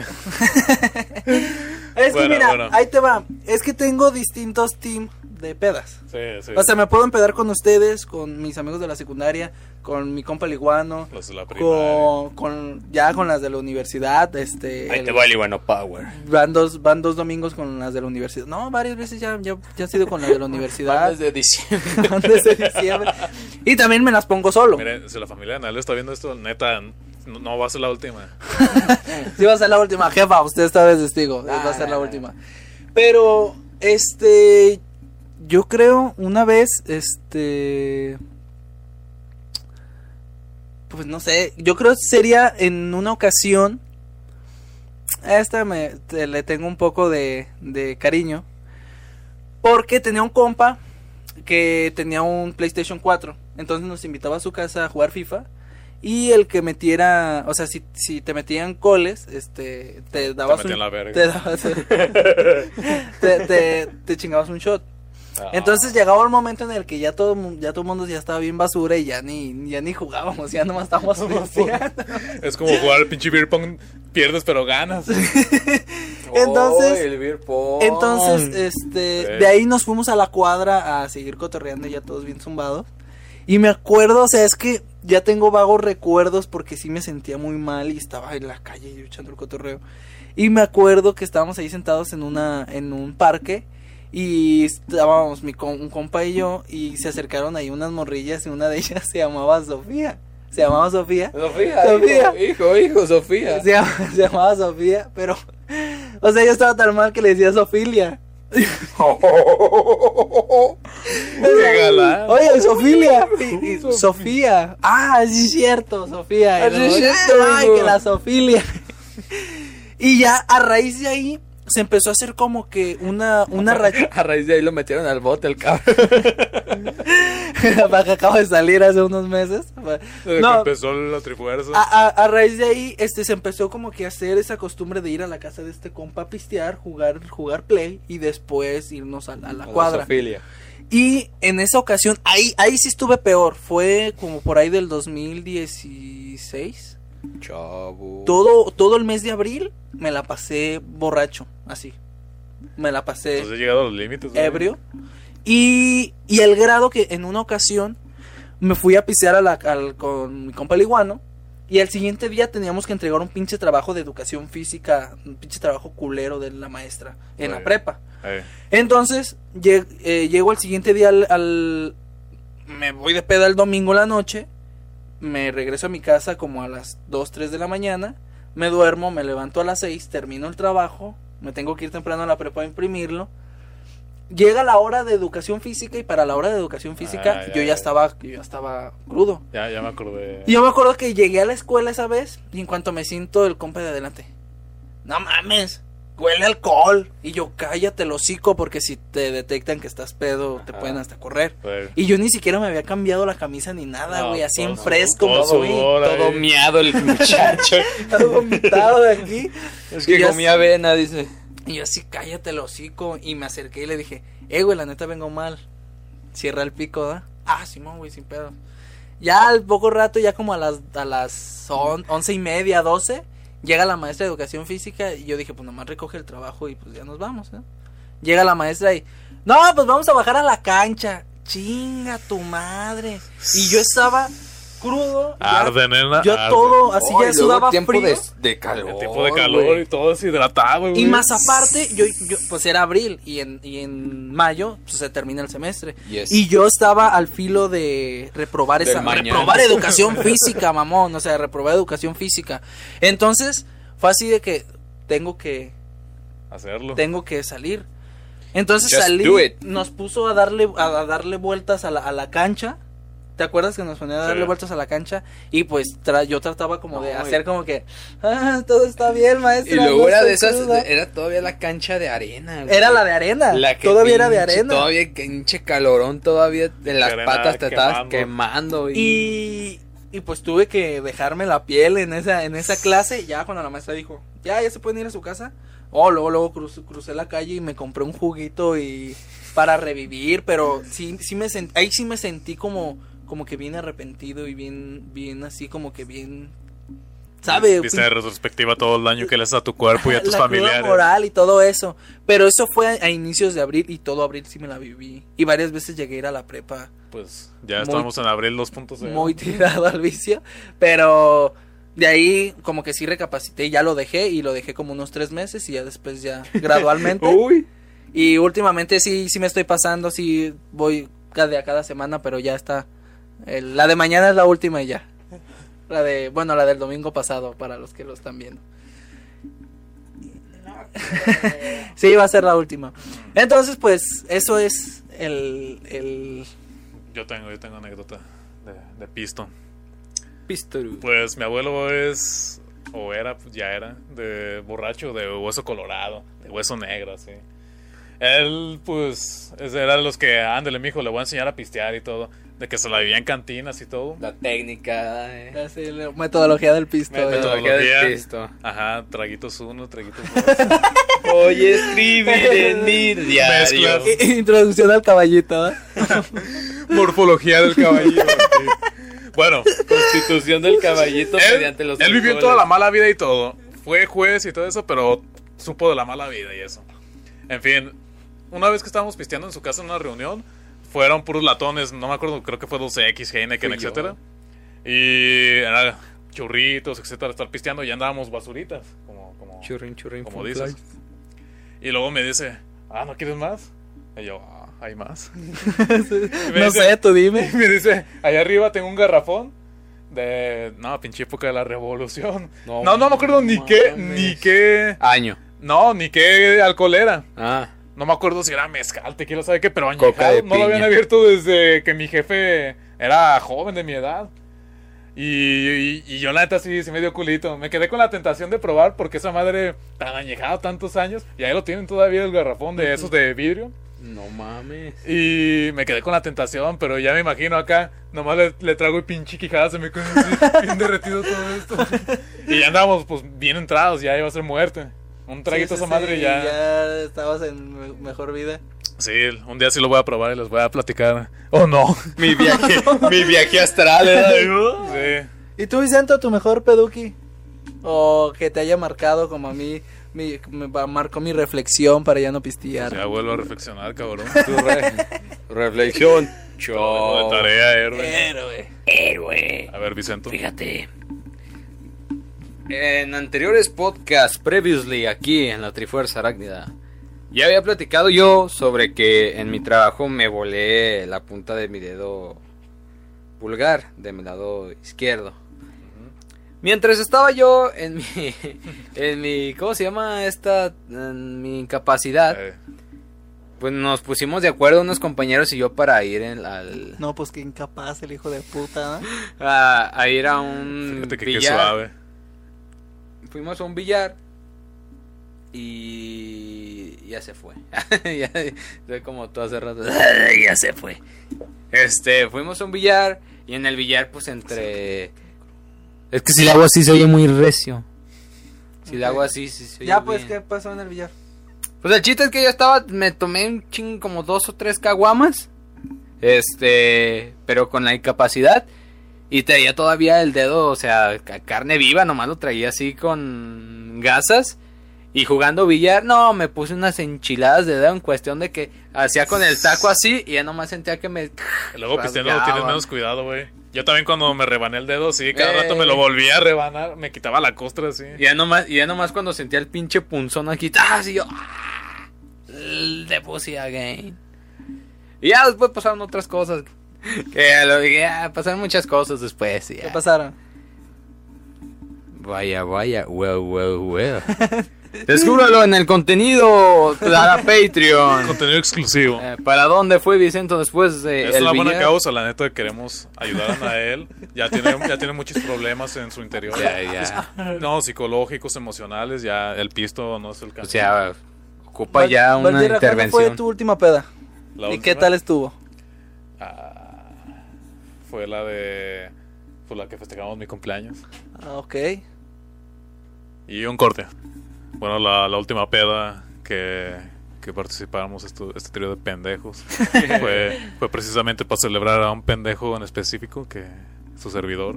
Es que Bueno, mira, bueno. ahí te va. Es que tengo distintos team de pedas. Sí, sí. O sea, me puedo empedar con ustedes, con mis amigos de la secundaria, con mi compa liguano, Los de la con, con ya con las de la universidad, este Ahí el- te va el Ivano Power. van dos van dos domingos con las de la universidad. No, varias veces ya ya, ya he sido con las de la universidad Desde diciembre. *laughs* desde diciembre. Y también me las pongo solo. Miren, si la familia de Nalo está viendo esto, neta, No, no va a ser la última. *laughs* Sí va a ser la última, jefa, usted esta vez testigo, va a ser la Ah. última. Pero, este, yo creo una vez, este, pues no sé, yo creo sería en una ocasión, a esta me, te- le tengo un poco de, de cariño, porque tenía un compa que tenía un PlayStation 4, entonces nos invitaba a su casa a jugar FIFA. Y el que metiera, o sea, si, si te metían coles, este, te dabas metían un, la verga. te, dabas- *laughs* te, te- te chingabas un shot. Ah. Entonces llegaba el momento en el que ya todo ya todo el mundo ya estaba bien basura y ya ni ya ni jugábamos, ya nomás estábamos. *laughs* Es como jugar al pinche beer pong, pierdes pero ganas. *laughs* Entonces- Oh, el beer pong. Entonces, este, Sí. de ahí nos fuimos a la cuadra a seguir cotorreando ya todos bien zumbados. Y me acuerdo, o sea, es que ya tengo vagos recuerdos porque sí me sentía muy mal y estaba en la calle y echando el cotorreo. Y me acuerdo que estábamos ahí sentados en una en un parque y estábamos mi un compa y yo y se acercaron ahí unas morrillas y una de ellas *laughs* se llamaba Sofía. Se llamaba Sofía. Sofía, Sofía. Hijo, hijo, hijo, Sofía. *laughs* Se llamaba Sofía, pero o sea, yo estaba tan mal que le decía Sofilia. Oye, Sofía. Sofía. Ah, sí es cierto, Sofía. Ah, Ay, que la Sofilia. Y ya a raíz de ahí se empezó a hacer como que una, una racha. *laughs* A raíz de ahí lo metieron al bote el cabrón. *laughs* para que acaba de salir hace unos meses. Desde No. que empezó la trifuerza. A, a- a raíz de ahí, este, se empezó como que a hacer esa costumbre de ir a la casa de este compa a pistear, jugar, jugar play y después irnos a, la- a la cuadra. Y en esa ocasión, ahí, ahí sí estuve peor. Fue como por ahí del 2016. Chavo. Todo, todo el mes de abril me la pasé borracho, así. Me la pasé Entonces he llegado a los límites. ebrio. Y, y el grado que en una ocasión me fui a pisear a la, al- con mi compa el iguano. Y al siguiente día teníamos que entregar un pinche trabajo de educación física, un pinche trabajo culero de la maestra en la prepa. Eh, Entonces, eh, llego al siguiente día al, al- Me voy de peda el domingo la noche. Me regreso a mi casa como a las 2, 3 de la mañana. Me duermo, me levanto a las 6, termino el trabajo. Me tengo que ir temprano a la prepa a imprimirlo. Llega la hora de educación física y para la hora de educación física Ah, ya, yo ya ya. estaba yo ya estaba crudo. ya, ya me acordé. Y yo me acuerdo que llegué a la escuela esa vez y en cuanto me siento el compa de adelante, no mames, huele alcohol. Y yo, cállate el hocico porque si te detectan que estás pedo te pueden hasta correr. Güey. Y yo ni siquiera me había cambiado la camisa ni nada, No, güey, así en todo- fresco, todo sudor ahí. Todo miado el *laughs* muchacho. todo vomitado de aquí. es Y que comía avena, dice. Y yo así, cállate el hocico. Y me acerqué y le dije, eh, güey, la neta vengo mal. Cierra el pico, ¿da? Ah, Simón, güey, sin pedo. Ya al poco rato, ya como a las, a las on- once y media, doce, llega la maestra de educación física y yo dije, pues nomás recoge el trabajo y pues ya nos vamos, ¿no? Llega la maestra y, no, pues vamos a bajar a la cancha. Chinga tu madre. Y yo estaba crudo. Arde, nena. yo arde. todo así Oh, ya sudaba tiempo frío. de, de calor. El tiempo de calor güey. y todo deshidratado, güey. Y más aparte, yo, yo pues era abril y en, y en mayo pues, se termina el semestre. Yes. Y yo estaba al filo de reprobar Del esa mañana. reprobar educación física, mamón, o sea, reprobar educación física. Entonces, fue así de que tengo que Hacerlo. tengo que salir. Entonces Just salí, nos puso a darle a, a darle vueltas a la, a la cancha. ¿Te acuerdas que nos ponía a darle Sí. vueltas a la cancha? Y pues tra- yo trataba como de hacer como que, ah, todo está bien, maestra. Y luego era de esas, cruda". era todavía la cancha de arena. güey. Era la de arena. La que todavía era de arena. Todavía pinche calorón, todavía en las patas te estabas quemando. quemando. Y... Y, y pues tuve que dejarme la piel en esa, en esa clase. Ya cuando la maestra dijo, ya, ya se pueden ir a su casa. Oh, luego, luego crucé, crucé la calle y me compré un juguito y para revivir. Pero sí, sí me sentí, ahí sí me sentí como, como que bien arrepentido y bien, bien así como que bien, ¿sabe? Viste de retrospectiva todo el daño que le haces a tu cuerpo y a *laughs* tus la familiares. moral y todo eso. Pero eso fue a, inicios de abril y todo abril sí me la viví. Y varias veces llegué a ir a la prepa Pues ya Muy- estamos en abril 2.0. muy *laughs* tirado al vicio. Pero de ahí como que sí recapacité, ya lo dejé y lo dejé como unos tres meses y ya después ya *laughs* gradualmente. Uy. y últimamente sí, sí me estoy pasando, sí voy cada, cada semana, pero ya está. El- la de mañana es la última y ya. La de, bueno, la del domingo pasado, para los que lo están viendo. *laughs* sí, va a ser la última. Entonces, pues, eso es el, el... Yo tengo, yo tengo anécdota de, de pisto. Pistoru. Pues mi abuelo es, o era, pues, ya era, de borracho, de hueso colorado, de hueso negro, así. Él, pues, era de los que, ándale, mijo, le voy a enseñar a pistear y todo. De que se la vivía en cantinas y todo. La técnica. eh. así, la metodología del pisto. Metodología del pisto. Ajá, traguitos uno, traguitos dos. *laughs* Voy a escribir en mi diario. Introducción al caballito, ¿eh? *laughs* Morfología del caballero. Bueno, Constitución del caballito él, mediante los él vivió toda la mala vida y todo. Fue juez y todo eso, pero supo de la mala vida y eso. En fin, una vez que estábamos pisteando en su casa en una reunión, fueron puros latones, no me acuerdo, creo que fue 12X, Heineken, etcétera. Y era churritos, etcétera, estar pisteando y andábamos basuritas, como, como, Churrin, churrin, como dices. Y luego me dice, ah, ¿no quieres más? Y yo, ah, hay más. *laughs* No sé, tú dime. Y *laughs* me dice, allá arriba tengo un garrafón de, no, pinche época de la revolución. No No, no, me acuerdo ni qué, ni qué, Año. no, ni qué alcohol era. Ah. No me acuerdo si era mezcal, tequila, sabe qué, pero añejado. No lo habían abierto desde que mi jefe era joven de mi edad. Y, y, y yo la neta sí, sí me dio culito. Me quedé con la tentación de probar porque esa madre tan añejado tantos años. Y ahí lo tienen todavía el garrafón de esos de vidrio. No mames. Y me quedé con la tentación, pero ya me imagino acá, nomás le, le trago el pinche quijada, se me quedó *laughs* bien derretido todo esto. *laughs* Y ya andábamos pues bien entrados, ya iba a ser muerte. Un traguito a Sí, esa madre sí, ya. Ya estabas en me- mejor vida. Sí, un día sí lo voy a probar y les voy a platicar. Oh no. *laughs* Mi viaje, *laughs* mi viaje astral. ¿eh? Sí. ¿Y tú, Vicento, tu mejor peduki? O que te haya marcado como a mí, mi, me marcó mi reflexión para ya no pistear. Ya vuelvo a reflexionar, cabrón. *laughs* Tu re- reflexión. Chao. tarea, héroe. Héroe. Héroe. A ver, Vicento. Fíjate. En anteriores podcasts, previously aquí en la Trifuerza Arácnida, ya había platicado yo sobre que en mi trabajo me volé la punta de mi dedo pulgar de mi lado izquierdo. Mientras estaba yo en mi, *laughs* en mi, ¿cómo se llama esta? En mi incapacidad, Eh, pues nos pusimos de acuerdo unos compañeros y yo para ir en- al, No, pues qué incapaz el hijo de puta. ¿no? *gasps* a, a ir a un fíjate que qué billar. suave. Fuimos a un billar y ya se fue. *laughs* ya, estoy como todo hace rato. *laughs* ya se fue. Este, fuimos a un billar y en el billar pues entre... Es que si le hago así se oye muy recio. Si le Ok. hago así, sí se oye Ya, pues, bien. ¿qué pasó en el billar? Pues el chiste es que yo estaba, me tomé un ching como dos o tres caguamas. Este, pero con la incapacidad. Y traía todavía el dedo, o sea, ca- carne viva, nomás lo traía así con gasas. Y jugando billar, no, me puse unas enchiladas de dedo en cuestión de que hacía con el taco así y ya nomás sentía que me... *laughs* Luego pisteando rasgaba. tienes menos cuidado, güey. Yo también cuando me rebané el dedo, sí, cada Eh. rato me lo volvía a rebanar, me quitaba la costra así. Y ya nomás, y ya nomás cuando sentía el pinche punzón aquí, ¡ah! Así yo, ¡ah! Pussy again. Y ya después pasaron otras cosas. *laughs* Que lo dije, ah, pasaron muchas cosas después. y ¿Qué ya. pasaron? Vaya, vaya, well, well, well. *laughs* Descúbralo en el contenido para Patreon. *laughs* Contenido exclusivo. Eh, ¿Para dónde fue Vicento después de Es el una buena causa, la neta, queremos ayudar a él. Ya tiene, ya tiene muchos problemas en su interior. Ya, ya. No, psicológicos, emocionales, ya el pisto no es el O caso. sea, ocupa ya una Valtierra, ¿cuándo intervención. fue tu última peda? ¿Y última, qué tal estuvo? ah, fue la de... Fue la que festejamos mi cumpleaños. Ah, ok. Y un corte. Bueno, la, la última peda que, que participamos, esto, este trío de pendejos, *laughs* fue, fue precisamente para celebrar a un pendejo en específico, que su servidor.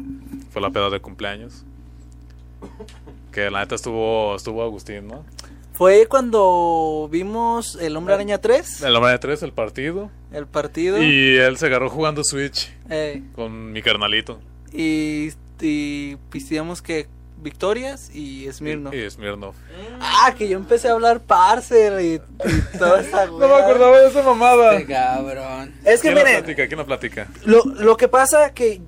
Fue la peda de cumpleaños. Que la neta estuvo, estuvo Agustín, ¿no? Fue cuando vimos El Hombre Araña 3, El hombre de tres, el partido. el partido. Y él se agarró jugando Switch eh, con mi carnalito. y, y pisteamos que Victorias y Smirno. Y, y Smirnoff. Ah, que yo empecé a hablar parser y, y toda esa *laughs* No me acordaba de esa mamada. Este cabrón. Es que ¿Quién la miren, platica? ¿Quién la platica? lo, lo que pasa que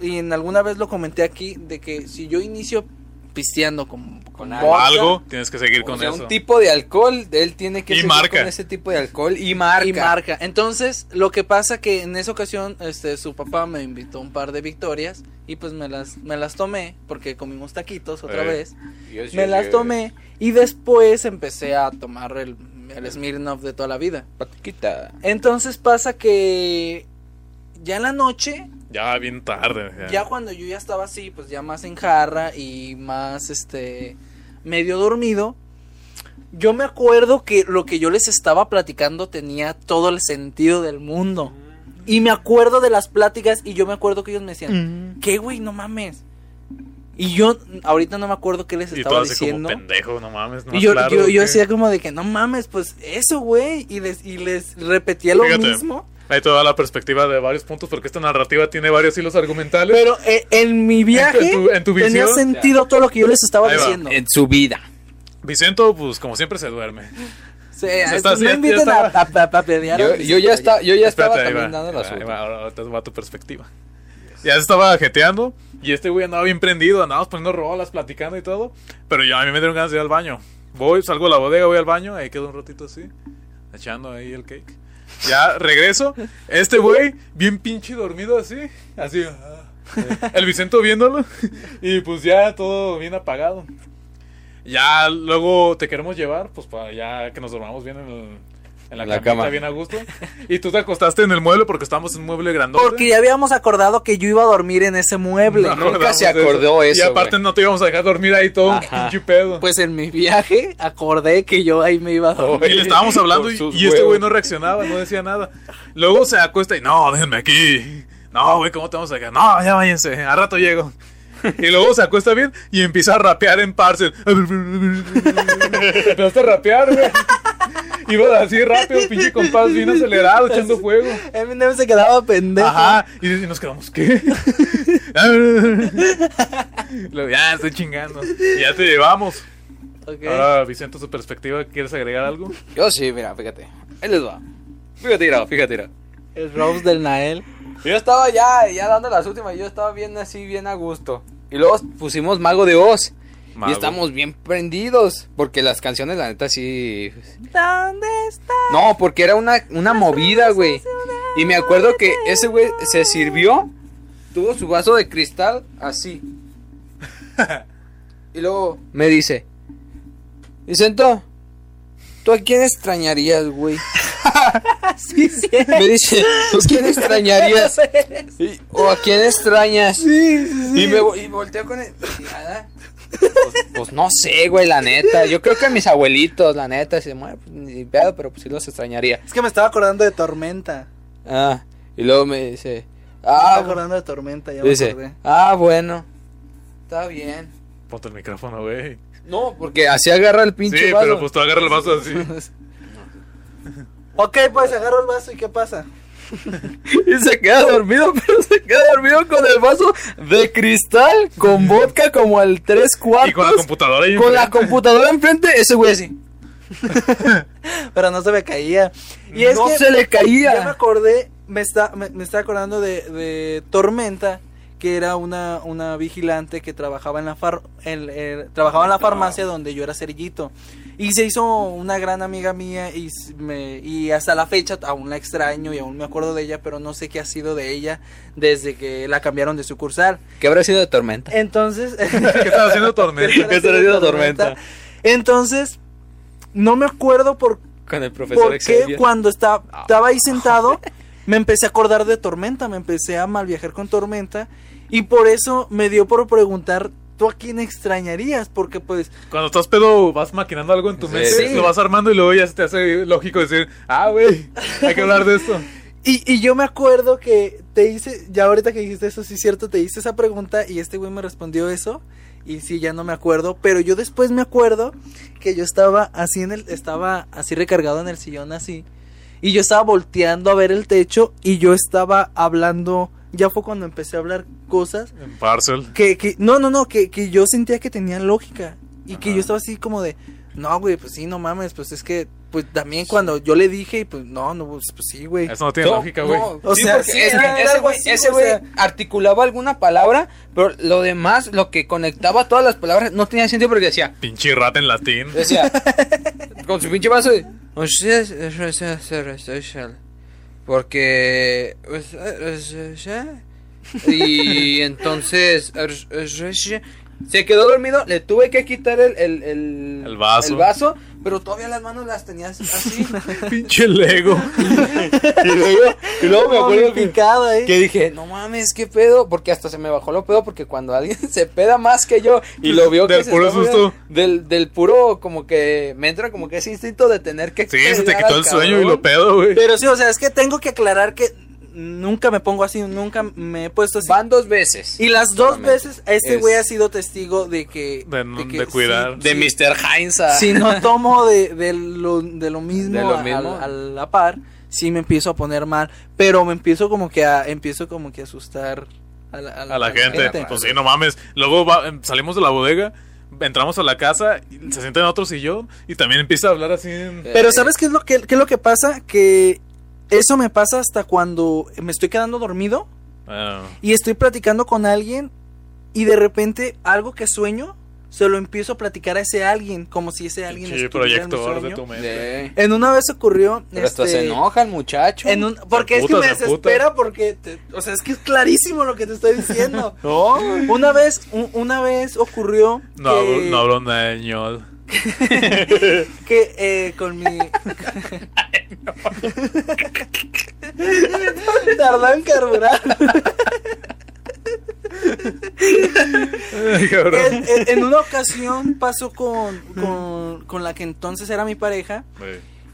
y en alguna vez lo comenté aquí, de que si yo inicio pisteando con, con Con algo, tienes que seguir O con sea, eso. un tipo de alcohol, él tiene que Y seguir marca. con ese tipo de alcohol y marca. y marca. Entonces, lo que pasa que en esa ocasión, este, su papá me invitó un par de victorias y pues me las, me las tomé porque comimos taquitos otra Eh. vez. Yes, Me yes, las yes. tomé y después empecé a tomar el, el Smirnoff de toda la vida. Patiquita. Entonces pasa que ya en la noche, Ya bien tarde. ya. ya cuando yo ya estaba así, pues ya más en jarra y más este medio dormido, yo me acuerdo que lo que yo les estaba platicando tenía todo el sentido del mundo. Y me acuerdo de las pláticas y yo me acuerdo que ellos me decían, ¿qué güey? No mames. Y yo ahorita no me acuerdo qué les Y estaba así diciendo. como pendejo, no mames. No Y yo, claro, yo, yo decía como de que no mames, pues eso, güey. Y les, y les repetía lo Fíjate. mismo. Ahí te da la perspectiva de varios puntos porque esta narrativa tiene varios hilos argumentales. Pero eh, en mi viaje En tu- en tu tenía sentido todo lo que yo les estaba Ahí va. diciendo. En su vida. Vicento, pues como siempre se duerme. Sí, está- no ya- inviten a, estaba- a, a- a pelear Yo, ya, está, yo ya estaba Espérate, ahí también va, dando ahí va, ahora te va tu perspectiva. Ya se estaba jeteando y este güey andaba bien prendido, andábamos poniendo rolas, platicando y todo. Pero ya a mí me dieron ganas de ir al baño. Voy, salgo de la bodega, voy al baño, ahí quedo un ratito así, echando ahí el cake. Ya regreso, este güey bien pinche dormido así, así. ah, El Vicento viéndolo *laughs* y pues ya todo bien apagado. Ya luego te queremos llevar, pues para ya que nos dormamos bien en, el- en la, En la cama. bien a gusto. Y tú te acostaste en el mueble porque estábamos en un mueble grandote. Porque ya habíamos acordado que yo iba a dormir en ese mueble. No Nunca se acordó Y eso, aparte güey. no te íbamos a dejar dormir ahí todo un Ajá. pinche pedo. Pues en mi viaje acordé que yo ahí me iba a dormir. y le estábamos hablando y, y este güey no reaccionaba, no decía nada. Luego se acuesta y no, déjenme aquí. No, güey, ¿cómo te vamos a dejar? No, ya váyanse, a rato llego. Y luego se acuesta bien y empieza a rapear en parcel. *laughs* Empezaste a rapear, güey. Iba así rápido, pinche compás bien acelerado, echando fuego. Eminem se quedaba pendejo. Ajá, y nos quedamos, ¿qué? *laughs* Luego, ya, estoy chingando. Y ya te llevamos. Ok. Ahora, Vicente, su perspectiva, ¿quieres agregar algo? Yo sí, mira, fíjate. Ahí les va. Fíjate, mira, fíjate, mira. El Rose del Nael. Yo estaba ya, ya dando las últimas, yo estaba bien así, bien a gusto. Y luego pusimos Mago de Oz. Mago. Y estamos bien prendidos. Porque las canciones, la neta, sí. ¿Dónde está? No, porque era una, una movida, güey. Y me acuerdo que ese güey se sirvió, tuvo su vaso de cristal así. *laughs* Y luego me dice: Vicento, ¿tú a quién extrañarías, güey? Sí, *laughs* sí. Me dice: ¿tú a quién extrañarías? *laughs* Y- ¿O a quién extrañas? Sí, sí, sí. Y me y volteo con y nada. Pues, pues no sé, güey, la neta. Yo creo que a mis abuelitos, la neta, se mueve, pues, ni pedo, pero pues sí los extrañaría. Es que me estaba acordando de Tormenta. Ah, y luego me dice, me estaba ah, acordando de Tormenta, ya me dice, acordé. ah, bueno, está bien. Ponte el micrófono, güey. No, porque así agarra el pinche Sí, vaso. pero pues tú agarra el vaso así. *laughs* ok, pues agarro el vaso y ¿qué pasa? *laughs* Y se queda dormido, pero se queda dormido con el vaso de cristal, con vodka como al tres cuartos. Y con la computadora ahí con la enfrente. computadora enfrente, ese güey así. *laughs* Pero no se me caía. Y es no que se le caía. yo me acordé, me está, me, me está acordando de, de Tormenta, que era una, una vigilante que trabajaba en la far, el- el- trabajaba en la farmacia donde yo era cerillito. Y se hizo una gran amiga mía y, me, y hasta la fecha aún la extraño y aún me acuerdo de ella, pero no sé qué ha sido de ella desde que la cambiaron de sucursal. ¿Qué habrá sido de tormenta? Entonces, *laughs* ¿Qué estás haciendo tormenta? ¿Qué estará haciendo Tormenta? Entonces, no me acuerdo por Con el profesor porque Xavier. cuando estaba, estaba ahí sentado, me empecé a acordar de Tormenta, me empecé a mal viajar con Tormenta y por eso me dio por preguntar, ¿tú a quién extrañarías? Porque pues, Cuando estás pedo, vas maquinando algo en tu Sí. mente, Sí. lo vas armando y luego ya se te hace lógico decir, ah, güey, hay que hablar de esto. *laughs* y, y yo me acuerdo que te hice, ya ahorita que dijiste eso, sí es cierto, te hice esa pregunta y este güey me respondió eso. Y sí, ya no me acuerdo, pero yo después me acuerdo que yo estaba así en el, estaba así recargado en el sillón así. Y yo estaba volteando a ver el techo y yo estaba hablando, ya fue cuando empecé a hablar cosas En Parcel. que, que no, no, no, que, que yo sentía que tenían lógica y que Ajá. yo estaba así como de, No, güey, pues sí, no mames, pues es que, pues también cuando yo le dije, y pues no, no, pues, pues sí, güey. Eso no tiene No, lógica, güey. no, O sí, sea, sí, es que era ese güey así, ese o sea. articulaba alguna palabra, pero lo demás, lo que conectaba todas las palabras, no tenía sentido porque decía, Pinche rata en latín. decía, con su pinche vaso de, porque, y entonces, se quedó dormido, le tuve que quitar el, el, el, El vaso. el vaso, pero todavía las manos las tenía así. *laughs* Pinche Lego. *laughs* y luego, y luego me acuerdo que, picado ahí. que dije, no mames, qué pedo, porque hasta se me bajó lo pedo, porque cuando alguien *laughs* se peda más que yo y lo vio que Del se puro susto. del, del puro, como que me entra como que ese instinto de tener que Sí, se te quitó el sueño y lo pedo, güey. Pero sí, o sea, es que tengo que aclarar que nunca me pongo así, nunca me he puesto así. Van dos veces. Y las dos veces este Es- güey ha sido testigo de que... De, no- que de cuidar. De Mr. Heinz a- Si, no tomo de, de lo, de lo mismo, De lo mismo. A, la par, sí me empiezo a poner mal. Pero me empiezo como que a, empiezo como que a asustar a la, A la gente. Pues sí, no mames. Luego va- em, salimos de la bodega, entramos a la casa, y se sienta en otro sillón y también empieza a hablar así. en- Pero ¿sabes qué es lo que, qué es lo que pasa? Que eso me pasa hasta cuando me estoy quedando dormido Ah, y estoy platicando con alguien y de repente algo que sueño se lo empiezo a platicar a ese alguien como si ese alguien pinche estuviera en mi proyector de tu mente. De- En una vez ocurrió Pero hasta este, se enoja el muchacho. en un, porque es que me desespera porque te- o sea, es que es clarísimo lo que te estoy diciendo. *laughs* No, una vez un- una vez ocurrió No, que, hablo- no hablo español. *laughs* que eh, con mi *laughs* tardó en carburar. Ay, en, en- en una ocasión pasó con, con, con la que entonces era mi pareja.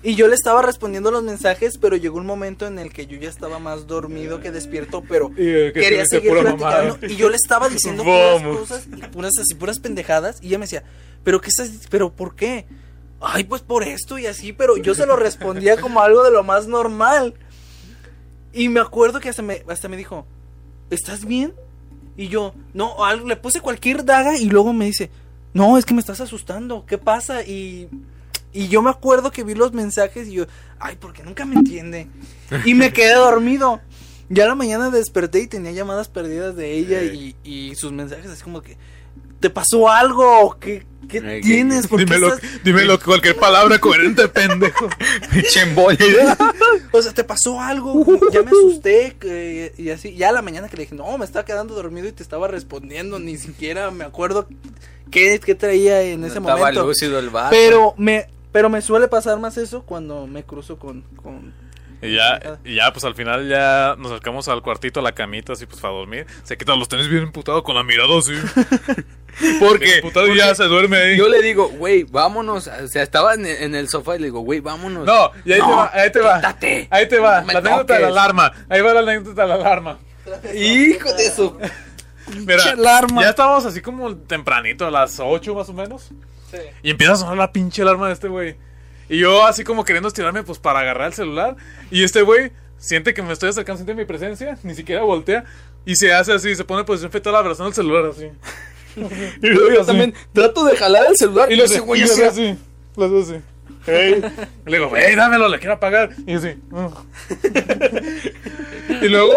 Y yo le estaba respondiendo los mensajes, pero llegó un momento en el que yo ya estaba más dormido que despierto, pero Y, que quería seguir platicando mamada. y yo le estaba diciendo puras cosas, y puras así, puras pendejadas y ella me decía, "¿Pero qué estás pero por qué?" Ay, pues por esto y así, pero yo se lo respondía *laughs* como algo de lo más normal. Y me acuerdo que hasta me, hasta me dijo, ¿estás bien? Y yo, no, algo, le puse cualquier daga y luego me dice, no, es que me estás asustando, ¿qué pasa? Y, y yo me acuerdo que vi los mensajes y yo, ay, porque nunca me entiende. Y me quedé dormido. Ya a la mañana desperté y tenía llamadas perdidas de ella y, y sus mensajes así como que, ¿te pasó algo? ¿Qué, qué Ay, tienes? ¿Por qué Dímelo, estás- dímelo cualquier palabra coherente, pendejo. *laughs* *laughs* O sea, ¿te pasó algo? Ya me asusté y así. Ya a la mañana que le dije, no, me estaba quedando dormido y te estaba respondiendo. Ni siquiera me acuerdo qué, qué traía en ese Estaba momento. lúcido el vato. Pero me, pero me suele pasar más eso cuando me cruzo con... con... Y ya, y ya, pues al final ya nos acercamos al cuartito, a la camita, así pues para dormir. Se quita los tenis bien emputado con la mirada así. *laughs* Porque, y ya se duerme ahí. yo le digo, güey, vámonos. O sea, estaba en, en el sofá y le digo, güey, vámonos. No, y ahí te No, va, ahí te va. quítate. Ahí te va, No la anécdota de la alarma. Ahí va la anécdota de la alarma. Hijo de su. Mira, alarma. ya estábamos así como tempranito, a las 8 más o menos. Y empieza a sonar la pinche alarma de este güey. Y yo así como queriendo estirarme pues para agarrar el celular. Y este güey siente que me estoy acercando, siente mi presencia, ni siquiera voltea. Y se hace así, se pone en posición fetal abrazando el celular así. *laughs* y luego Yo también trato de jalar el celular Y lo hace, güey así. así. Lo hace así. Ey. Y le digo, hey, dámelo, le quiero apagar. Y así. "Ah". *laughs* y luego,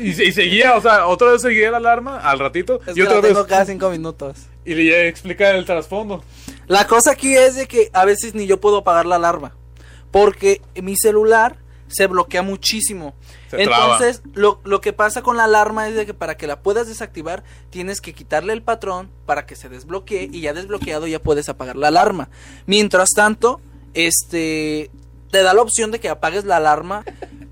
y, se- y seguía, o sea, otra vez seguía la alarma al ratito. Es y que otra la vez. tengo cada cinco minutos. Y le explica el trasfondo. La cosa aquí es de que a veces ni yo puedo apagar la alarma. Porque mi celular se bloquea muchísimo. Se. Entonces, lo, lo que pasa con la alarma es de que para que la puedas desactivar, tienes que quitarle el patrón para que se desbloquee y ya desbloqueado ya puedes apagar la alarma. Mientras tanto, este te da la opción de que apagues la alarma,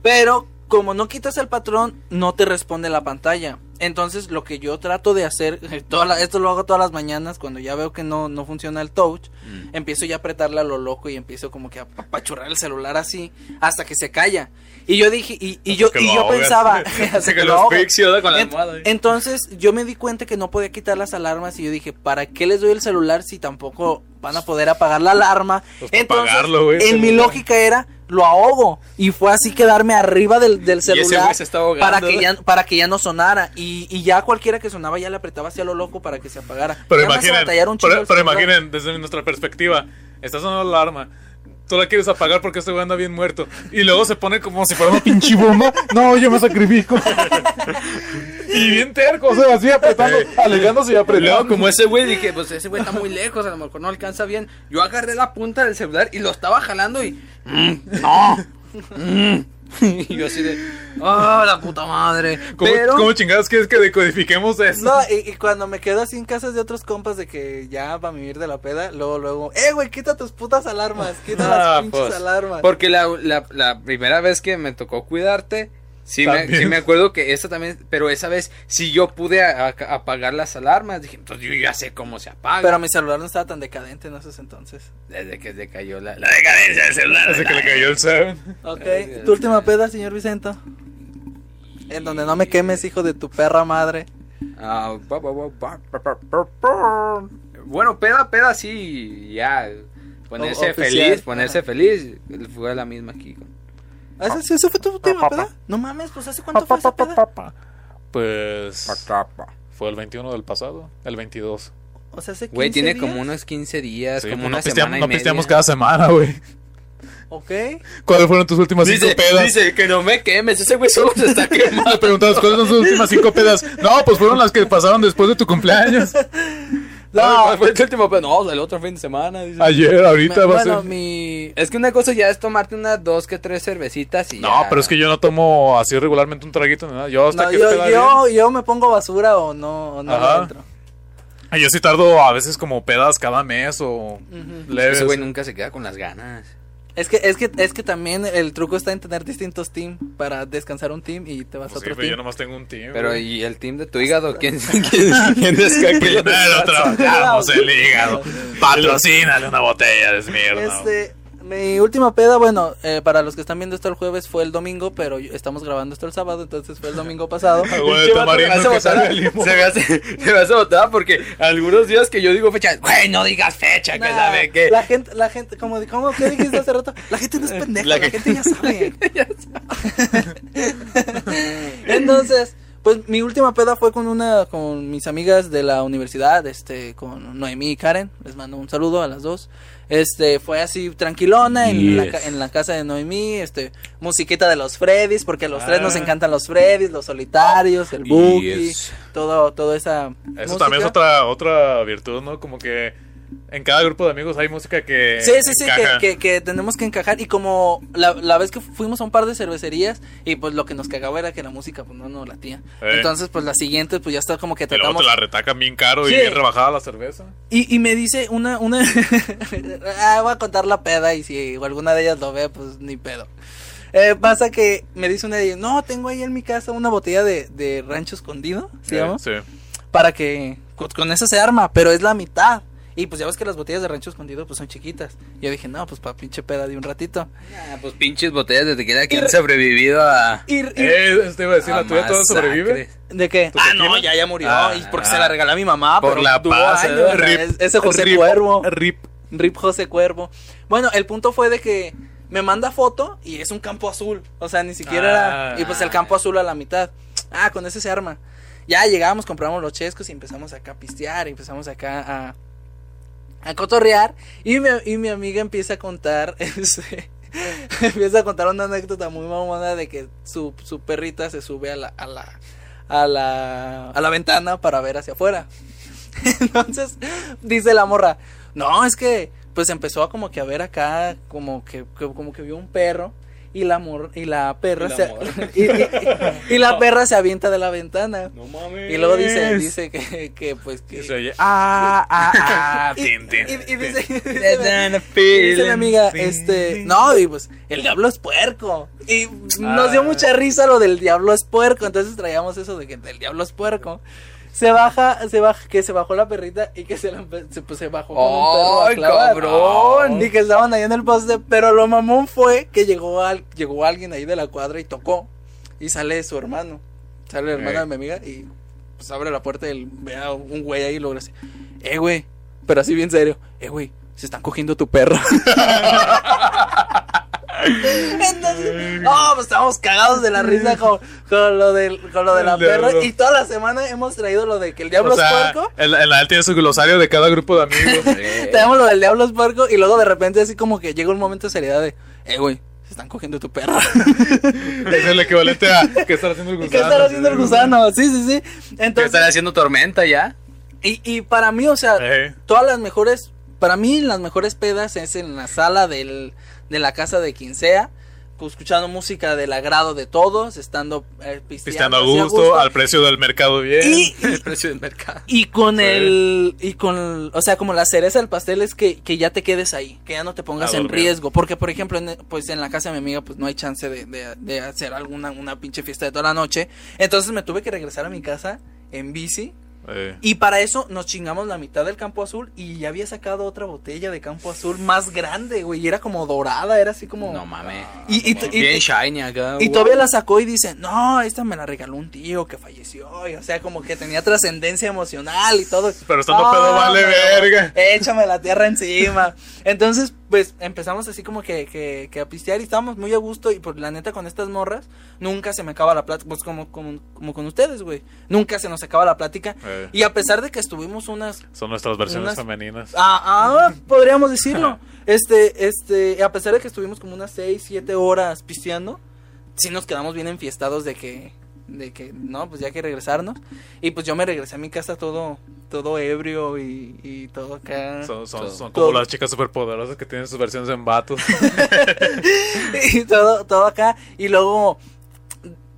pero como no quitas el patrón, no te responde la pantalla. Entonces, lo que yo trato de hacer, *laughs* toda la- esto lo hago todas las mañanas cuando ya veo que no, no funciona el touch, empiezo ya a apretarle a lo loco y empiezo como que a apachurrar el celular así hasta que se calla. Y yo dije, y, y yo, y yo ahogas. pensaba, *laughs* Hasta hasta que que lo lo ahogue. asfixio, da, con la Ent- almohada ahí. Entonces yo me di cuenta que no podía quitar las alarmas y yo dije, ¿para qué les doy el celular si tampoco van a poder apagar la alarma? Pues Entonces, apagarlo, en mi lógica era, lo ahogo. Y fue así quedarme arriba del, celular se ahogando, para, que ya, para que ya no sonara. Y, y ya cualquiera que sonaba ya le apretaba hacia lo loco para que se apagara. Pero Ya imaginen, desde nuestra perspectiva, está sonando la alarma. Tú la quieres apagar porque este güey anda bien muerto. Y luego se pone como si fuera una pinche bomba. No, yo me sacrifico. y bien terco, o sea, así apretando, alegándose y Luego, apretando. como ese güey, dije, pues ese güey está muy lejos, a lo mejor no alcanza bien. Yo agarré la punta del celular y lo estaba jalando y. "Mm, no. mm". *laughs* y yo así de. ¡Ah, la puta madre! ¿Cómo, Pero. cómo chingados quieres que decodifiquemos eso? No, y, y cuando me quedo así en casas de otros compas de que ya va a vivir de la peda, luego, luego, eh, güey, quita tus putas alarmas, quita Ah, las pinches pues, alarmas. Porque la, la, la primera vez que me tocó cuidarte, Sí me, sí me, acuerdo que esta también, pero esa vez sí yo pude a, a, apagar las alarmas, dije, entonces yo ya sé cómo se apaga. Pero mi celular no estaba tan decadente en esos entonces. Desde que se cayó la, la decadencia del celular. Desde la... que le cayó el 7. Ok, tu última peda, señor Vicento. En donde no me quemes, hijo de tu perra madre. Ah, bueno, peda, peda, sí, ya. Ponerse o, feliz, ponerse Ajá. feliz. Fue la misma aquí. Con ¿Ah, ¿Esa, esa fue tu última peda? No mames, pues ¿hace cuánto fue esa peda? Pues fue el 21 del pasado, el 22. O sea, hace 15 Güey, tiene días. como unos 15 días, Sí, como pues una no semana y no media. pisteamos cada semana, güey. Ok. ¿Cuáles fueron tus últimas cinco Dice, pedas? dice que no me quemes, ese güey solo se está quemando. *laughs* Preguntabas, ¿cuáles son tus últimas cinco pedas? No, pues fueron las que pasaron después de tu cumpleaños. *laughs* No, fue el último, pero no, el otro fin de semana. dice. Ayer, ahorita Me- va a bueno, ser. mi... Es que una cosa ya es tomarte unas dos que tres cervecitas y No, ya. pero es que yo no tomo así regularmente un traguito ni nada. Yo hasta No, que yo, yo, yo me pongo basura o no, o no Ajá. entro. Yo sí tardo a veces como pedas cada mes o leves. Ese güey nunca se queda con las ganas. Es que, es que, es que también el truco está en tener distintos teams para descansar un team y te vas Pues a sí, otro pero yo team. nomás tengo un team. Pero güey. ¿y el team de tu hígado? ¿Quién, *laughs* quién, quién es que *laughs* lo Primero *laughs* trabajamos el hígado. Patrocínale una botella de mierda. Este, mi última peda, bueno, eh, para los que están viendo esto el jueves fue el domingo, pero estamos grabando esto el sábado, entonces fue el domingo pasado. *laughs* Ah, que. Se me hace, *laughs* botada porque algunos días que yo digo fecha, güey, no digas fecha, que sabe qué. La gente, la gente, como, como ¿qué dijiste hace rato, la gente no es pendeja, La la, que- gente ya sabe. *laughs* Entonces, pues mi última peda fue con una, con mis amigas de la universidad, este, con Noemí y Karen, les mando un saludo a las dos. Este, fue así tranquilona en, la, Yes. ca- en la casa de Noemí, este, musiquita de los Freddys, porque a los tres nos Ah. encantan los Freddys, los solitarios, el Boogie, Yes. todo, toda esa Eso también es otra, otra virtud, ¿no? Como que en cada grupo de amigos hay música que. Sí, sí, sí, que, que, que tenemos que encajar. Y como la, la vez que fuimos a un par de cervecerías, y pues lo que nos cagaba era que la música pues no nos latía. Eh. Entonces, pues la siguiente, pues ya está como que tratamos. te la retacan bien caro Sí. y bien rebajada la cerveza. Y, y me dice una, una, *laughs* ah, voy a contar la peda y si alguna de ellas lo ve, pues ni pedo. Eh, pasa que me dice una de ellas, no, tengo ahí en mi casa una botella de, de rancho escondido, ¿se Eh, llama? Sí. Para que con, con eso se arma, pero es la mitad. Y pues ya ves que las botellas de rancho escondido pues son chiquitas. Yo dije, no, pues para pinche peda de un ratito. Ah, pues pinches botellas de tequila que han sobrevivido a. Eh, te iba a decir, a ¿la tuya todavía sobrevive? ¿De qué? ¿Tu Ah, tequila? no, ya, ya murió. Ah, y porque ah. se la regalé a mi mamá. Por pero la paz, años, ¿eh? Rip. es- ese José Rip. Cuervo. Rip. Rip José Cuervo. Bueno, el punto fue de que me manda foto y es un campo azul. O sea, ni siquiera Ah. era. Y pues el campo azul a la mitad. Ah, con ese se arma. Ya llegamos, compramos los chescos y empezamos acá a pistear. Y empezamos acá a. A cotorrear. Y mi, y mi amiga empieza a contar. *laughs* Este, empieza a contar una anécdota muy mamona de que su, su perrita se sube a la, a la, a la, a la ventana para ver hacia afuera. *laughs* Entonces, dice la morra, no, es que, pues empezó a como que a ver acá, como que, que- como que vio un perro. Y la mor y la perra Y la se, morra. *laughs* y, y- y la perra se avienta de la ventana. No mames. Y luego dice, dice que, que pues que Y se oye, ah, ah, ah, y, dice, mi amiga, este, no, y pues, el diablo es puerco. Y nos dio Ah. mucha risa lo del diablo es puerco. Entonces traíamos eso de que el diablo es puerco. Se baja, se baja, que se bajó la perrita y que se, la se, pues, se bajó con un perro a ¡Ay, clavar. cabrón! Y que estaban ahí en el poste, pero lo mamón fue que llegó al, llegó alguien ahí de la cuadra y tocó. Y sale su hermano. Sale el hermano Ey. de mi amiga y pues abre la puerta y ve a un güey ahí y lo dice, eh güey, pero así bien serio, eh güey, se están cogiendo tu perra. *laughs* Entonces, no, pues estábamos cagados de la risa con, con lo, del, con lo de la perra. Y toda la semana hemos traído lo de que el diablo O sea, es puerco. el, el tiene su glosario de cada grupo de amigos. *laughs* Tenemos lo del diablo es puerco. Y luego de repente, así como que llega un momento de seriedad de, eh, güey, se están cogiendo tu perra. *laughs* es el equivalente a ¿qué está haciendo el *laughs* gusano? ¿Qué estará haciendo el gusano? Sí, sí, sí. ¿Qué Entonces, están haciendo tormenta ya? y, y para mí, o sea, Eh. todas las mejores, para mí las mejores pedas es en la sala del, de la casa de quien sea, pues, escuchando música del agrado de todos, estando eh, pisteando, Pisteando a gusto, al precio del mercado bien. y, *laughs* El precio del mercado. y con Sí. el, y con, o sea, como la cereza del pastel es que, que ya te quedes ahí, que ya no te pongas A en riesgo, porque por ejemplo, en, pues en la casa de mi amiga, pues no hay chance de, de, de hacer alguna, una pinche fiesta de toda la noche, entonces me tuve que regresar a mi casa en bici, Eh, y para eso nos chingamos la mitad del campo azul y ya había sacado otra botella de campo azul más grande, güey. Y era como dorada, era así como. No mames. Y, y, y- Bien shiny acá. y todavía la sacó y dice, no, esta me la regaló un tío que falleció. Y, o sea, como que tenía trascendencia emocional y todo. Pero estando No, pedo vale verga. Échame la tierra encima. Entonces, pues empezamos así como que, que, que a pistear y estábamos muy a gusto. Y por la neta, con estas morras, nunca se me acaba la plática. Pues como, como, como con ustedes, güey. Nunca se nos acaba la plática. Eh. Y a pesar de que estuvimos unas Son nuestras versiones Unas- femeninas. Ah, ah, podríamos decirlo. Este, este, a pesar de que estuvimos como unas 6, 7 horas pisteando, sí nos quedamos bien enfiestados de que, de que, no, pues ya hay que regresarnos. Y pues yo me regresé a mi casa todo, todo ebrio y, y todo acá. Son, son, Todo. son como Todo. las chicas superpoderosas que tienen sus versiones en vatos. *laughs* y todo, todo acá. Y luego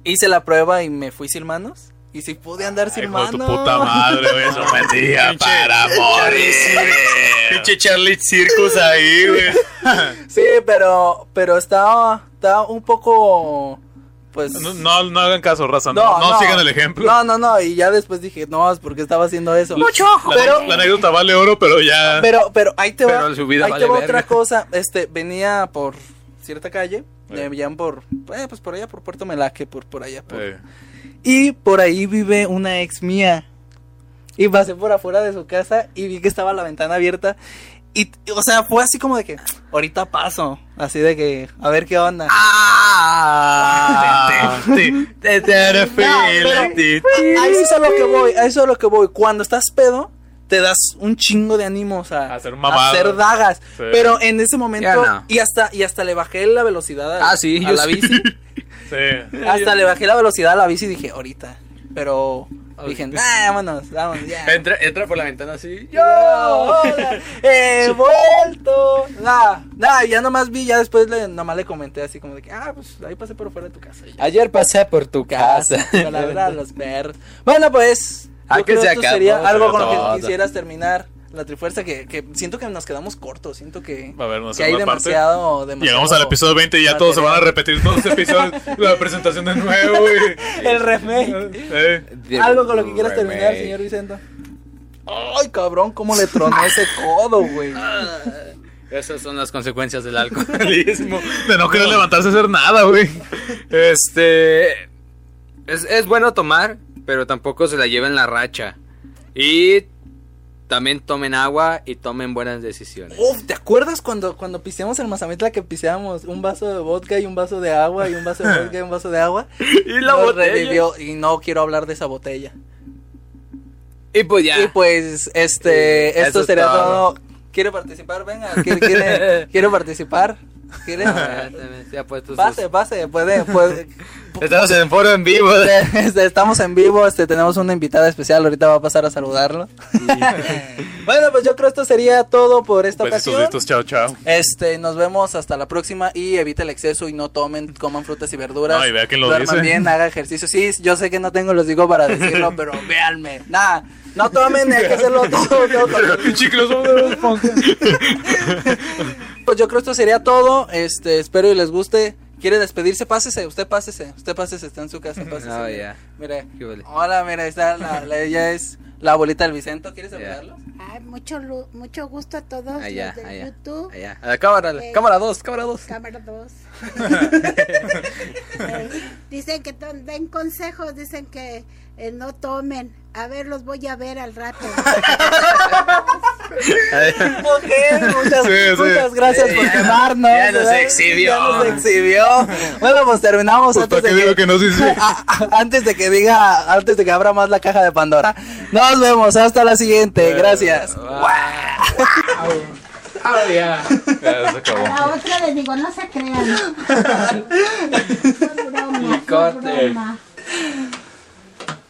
hice la prueba y me fui sin manos. Y sí pude andar sin Hijo de tu manos. puta madre, güey. Eso me día para morir. Pinche Charlie Circus ahí, güey. *laughs* Sí, pero, pero estaba, estaba un poco, pues... No, no, no hagan caso, raza. No, no, sigan el ejemplo. No, no, no. Y ya después dije, no, es porque estaba haciendo eso. Mucho La, Pero, la anécdota vale oro, pero ya. pero, pero ahí te va. Pero su vida ahí vale te va otra cosa. Este, venía por cierta calle. Eh. Me veían por, eh, pues por allá, por Puerto Melaque, por, por allá. por- Eh, Y por ahí vive una ex mía. Y pasé por afuera de su casa y vi que estaba la ventana abierta. Y, o sea, fue así como de que, ahorita paso. Así de que, a ver qué onda. Ah, *laughs* No, pero- Ahí sí es a lo que voy, a eso es a lo que voy. Cuando estás pedo, te das un chingo de ánimos a, A hacer mamadas. hacer dagas. Sí. Pero en ese momento, no. y hasta y hasta le bajé la velocidad a, Ah, sí, a yo la sí. bici. *laughs* sí. hasta le bajé la velocidad a la bici y dije, ahorita. Pero dije, nah, vámonos, vámonos, ya. Entra, entra por la ventana así. Yo, hola, he *laughs* vuelto. Nada, nada, ya nomás vi, ya después le, nomás le comenté así como de que, ah, pues ahí pasé por fuera de tu casa. Ayer pasé por tu casa. Con la verdad, *laughs* los perros. Bueno, pues. Ah, yo que creo se esto sería se algo con lo que quisieras terminar la trifuerza. Que, que siento que nos quedamos cortos. Siento que, a hay demasiado, demasiado. Llegamos al episodio 20 y ya todos se van a repetir todos los episodios. *laughs* la presentación de nuevo. Y, El remake. Eh, Algo con lo que quieras terminar, señor Vicente. Ay, cabrón, cómo le tronó ese codo, güey. *laughs* Esas son las consecuencias del alcoholismo. *laughs* de no querer levantarse a hacer nada, güey. Este. Es, es bueno tomar, pero tampoco se la lleven la racha. Y también tomen agua y tomen buenas decisiones. Uf, ¿te acuerdas cuando, cuando piseamos el Mazamitla que piseamos un vaso de vodka y un vaso de agua y un vaso de *laughs* vodka y un vaso de agua? *laughs* Y la Nos botella. revivió y no quiero hablar de esa botella. Y pues ya. Y pues, este, esto sería todo. todo. ¿Quiere participar? Venga, ¿quiere, quiere, *laughs* quiere participar? *laughs* Puesto sus- Pase, pase, puede, puede. *laughs* Estamos en foro en vivo. *laughs* Este, Estamos en vivo, este, tenemos una invitada especial, ahorita va a pasar a saludarlo. bueno, pues yo creo esto sería todo por esta besitos, ocasión. listos, chao, chao. Este, nos vemos hasta la próxima y evita el exceso y no tomen, coman frutas y verduras. No, y vea quién lo Duerman dice. bien, haga ejercicio. Sí, yo sé que no tengo los digo para decirlo, pero véanme. Nada, no tomen, hay que hacerlo todo. Pues yo creo que esto sería todo. Este, espero y les guste. ¿Quiere despedirse? Pásese, usted pásese. Usted pásese, está en su casa, *laughs* pásese. Oh, ya. Mire. Qué vale. Hola, mira, está la, la- ella es la abuelita del Vicento. ¿Quieres Ya. saludarlo? Ay, mucho, lu- mucho gusto a todos Allá, los de allá. YouTube. Allá. A la cámara, Eh, cámara 2, cámara 2. Cámara 2. *laughs* dicen que den consejos, dicen que eh, no tomen. A ver, los voy a ver al rato. *laughs* Muchas, Sí, sí. muchas gracias por quemarnos. ya nos ¿verdad? exhibió. Ya nos exhibió. Bueno, pues terminamos Pues, antes ¿para de que no? *laughs* Antes de que diga, antes de que abra más la caja de Pandora. Nos vemos, hasta la siguiente. Gracias. Ahora ya. Ya se acabó. A la otra les digo, no se crean. *laughs* Broma, fue corte. broma.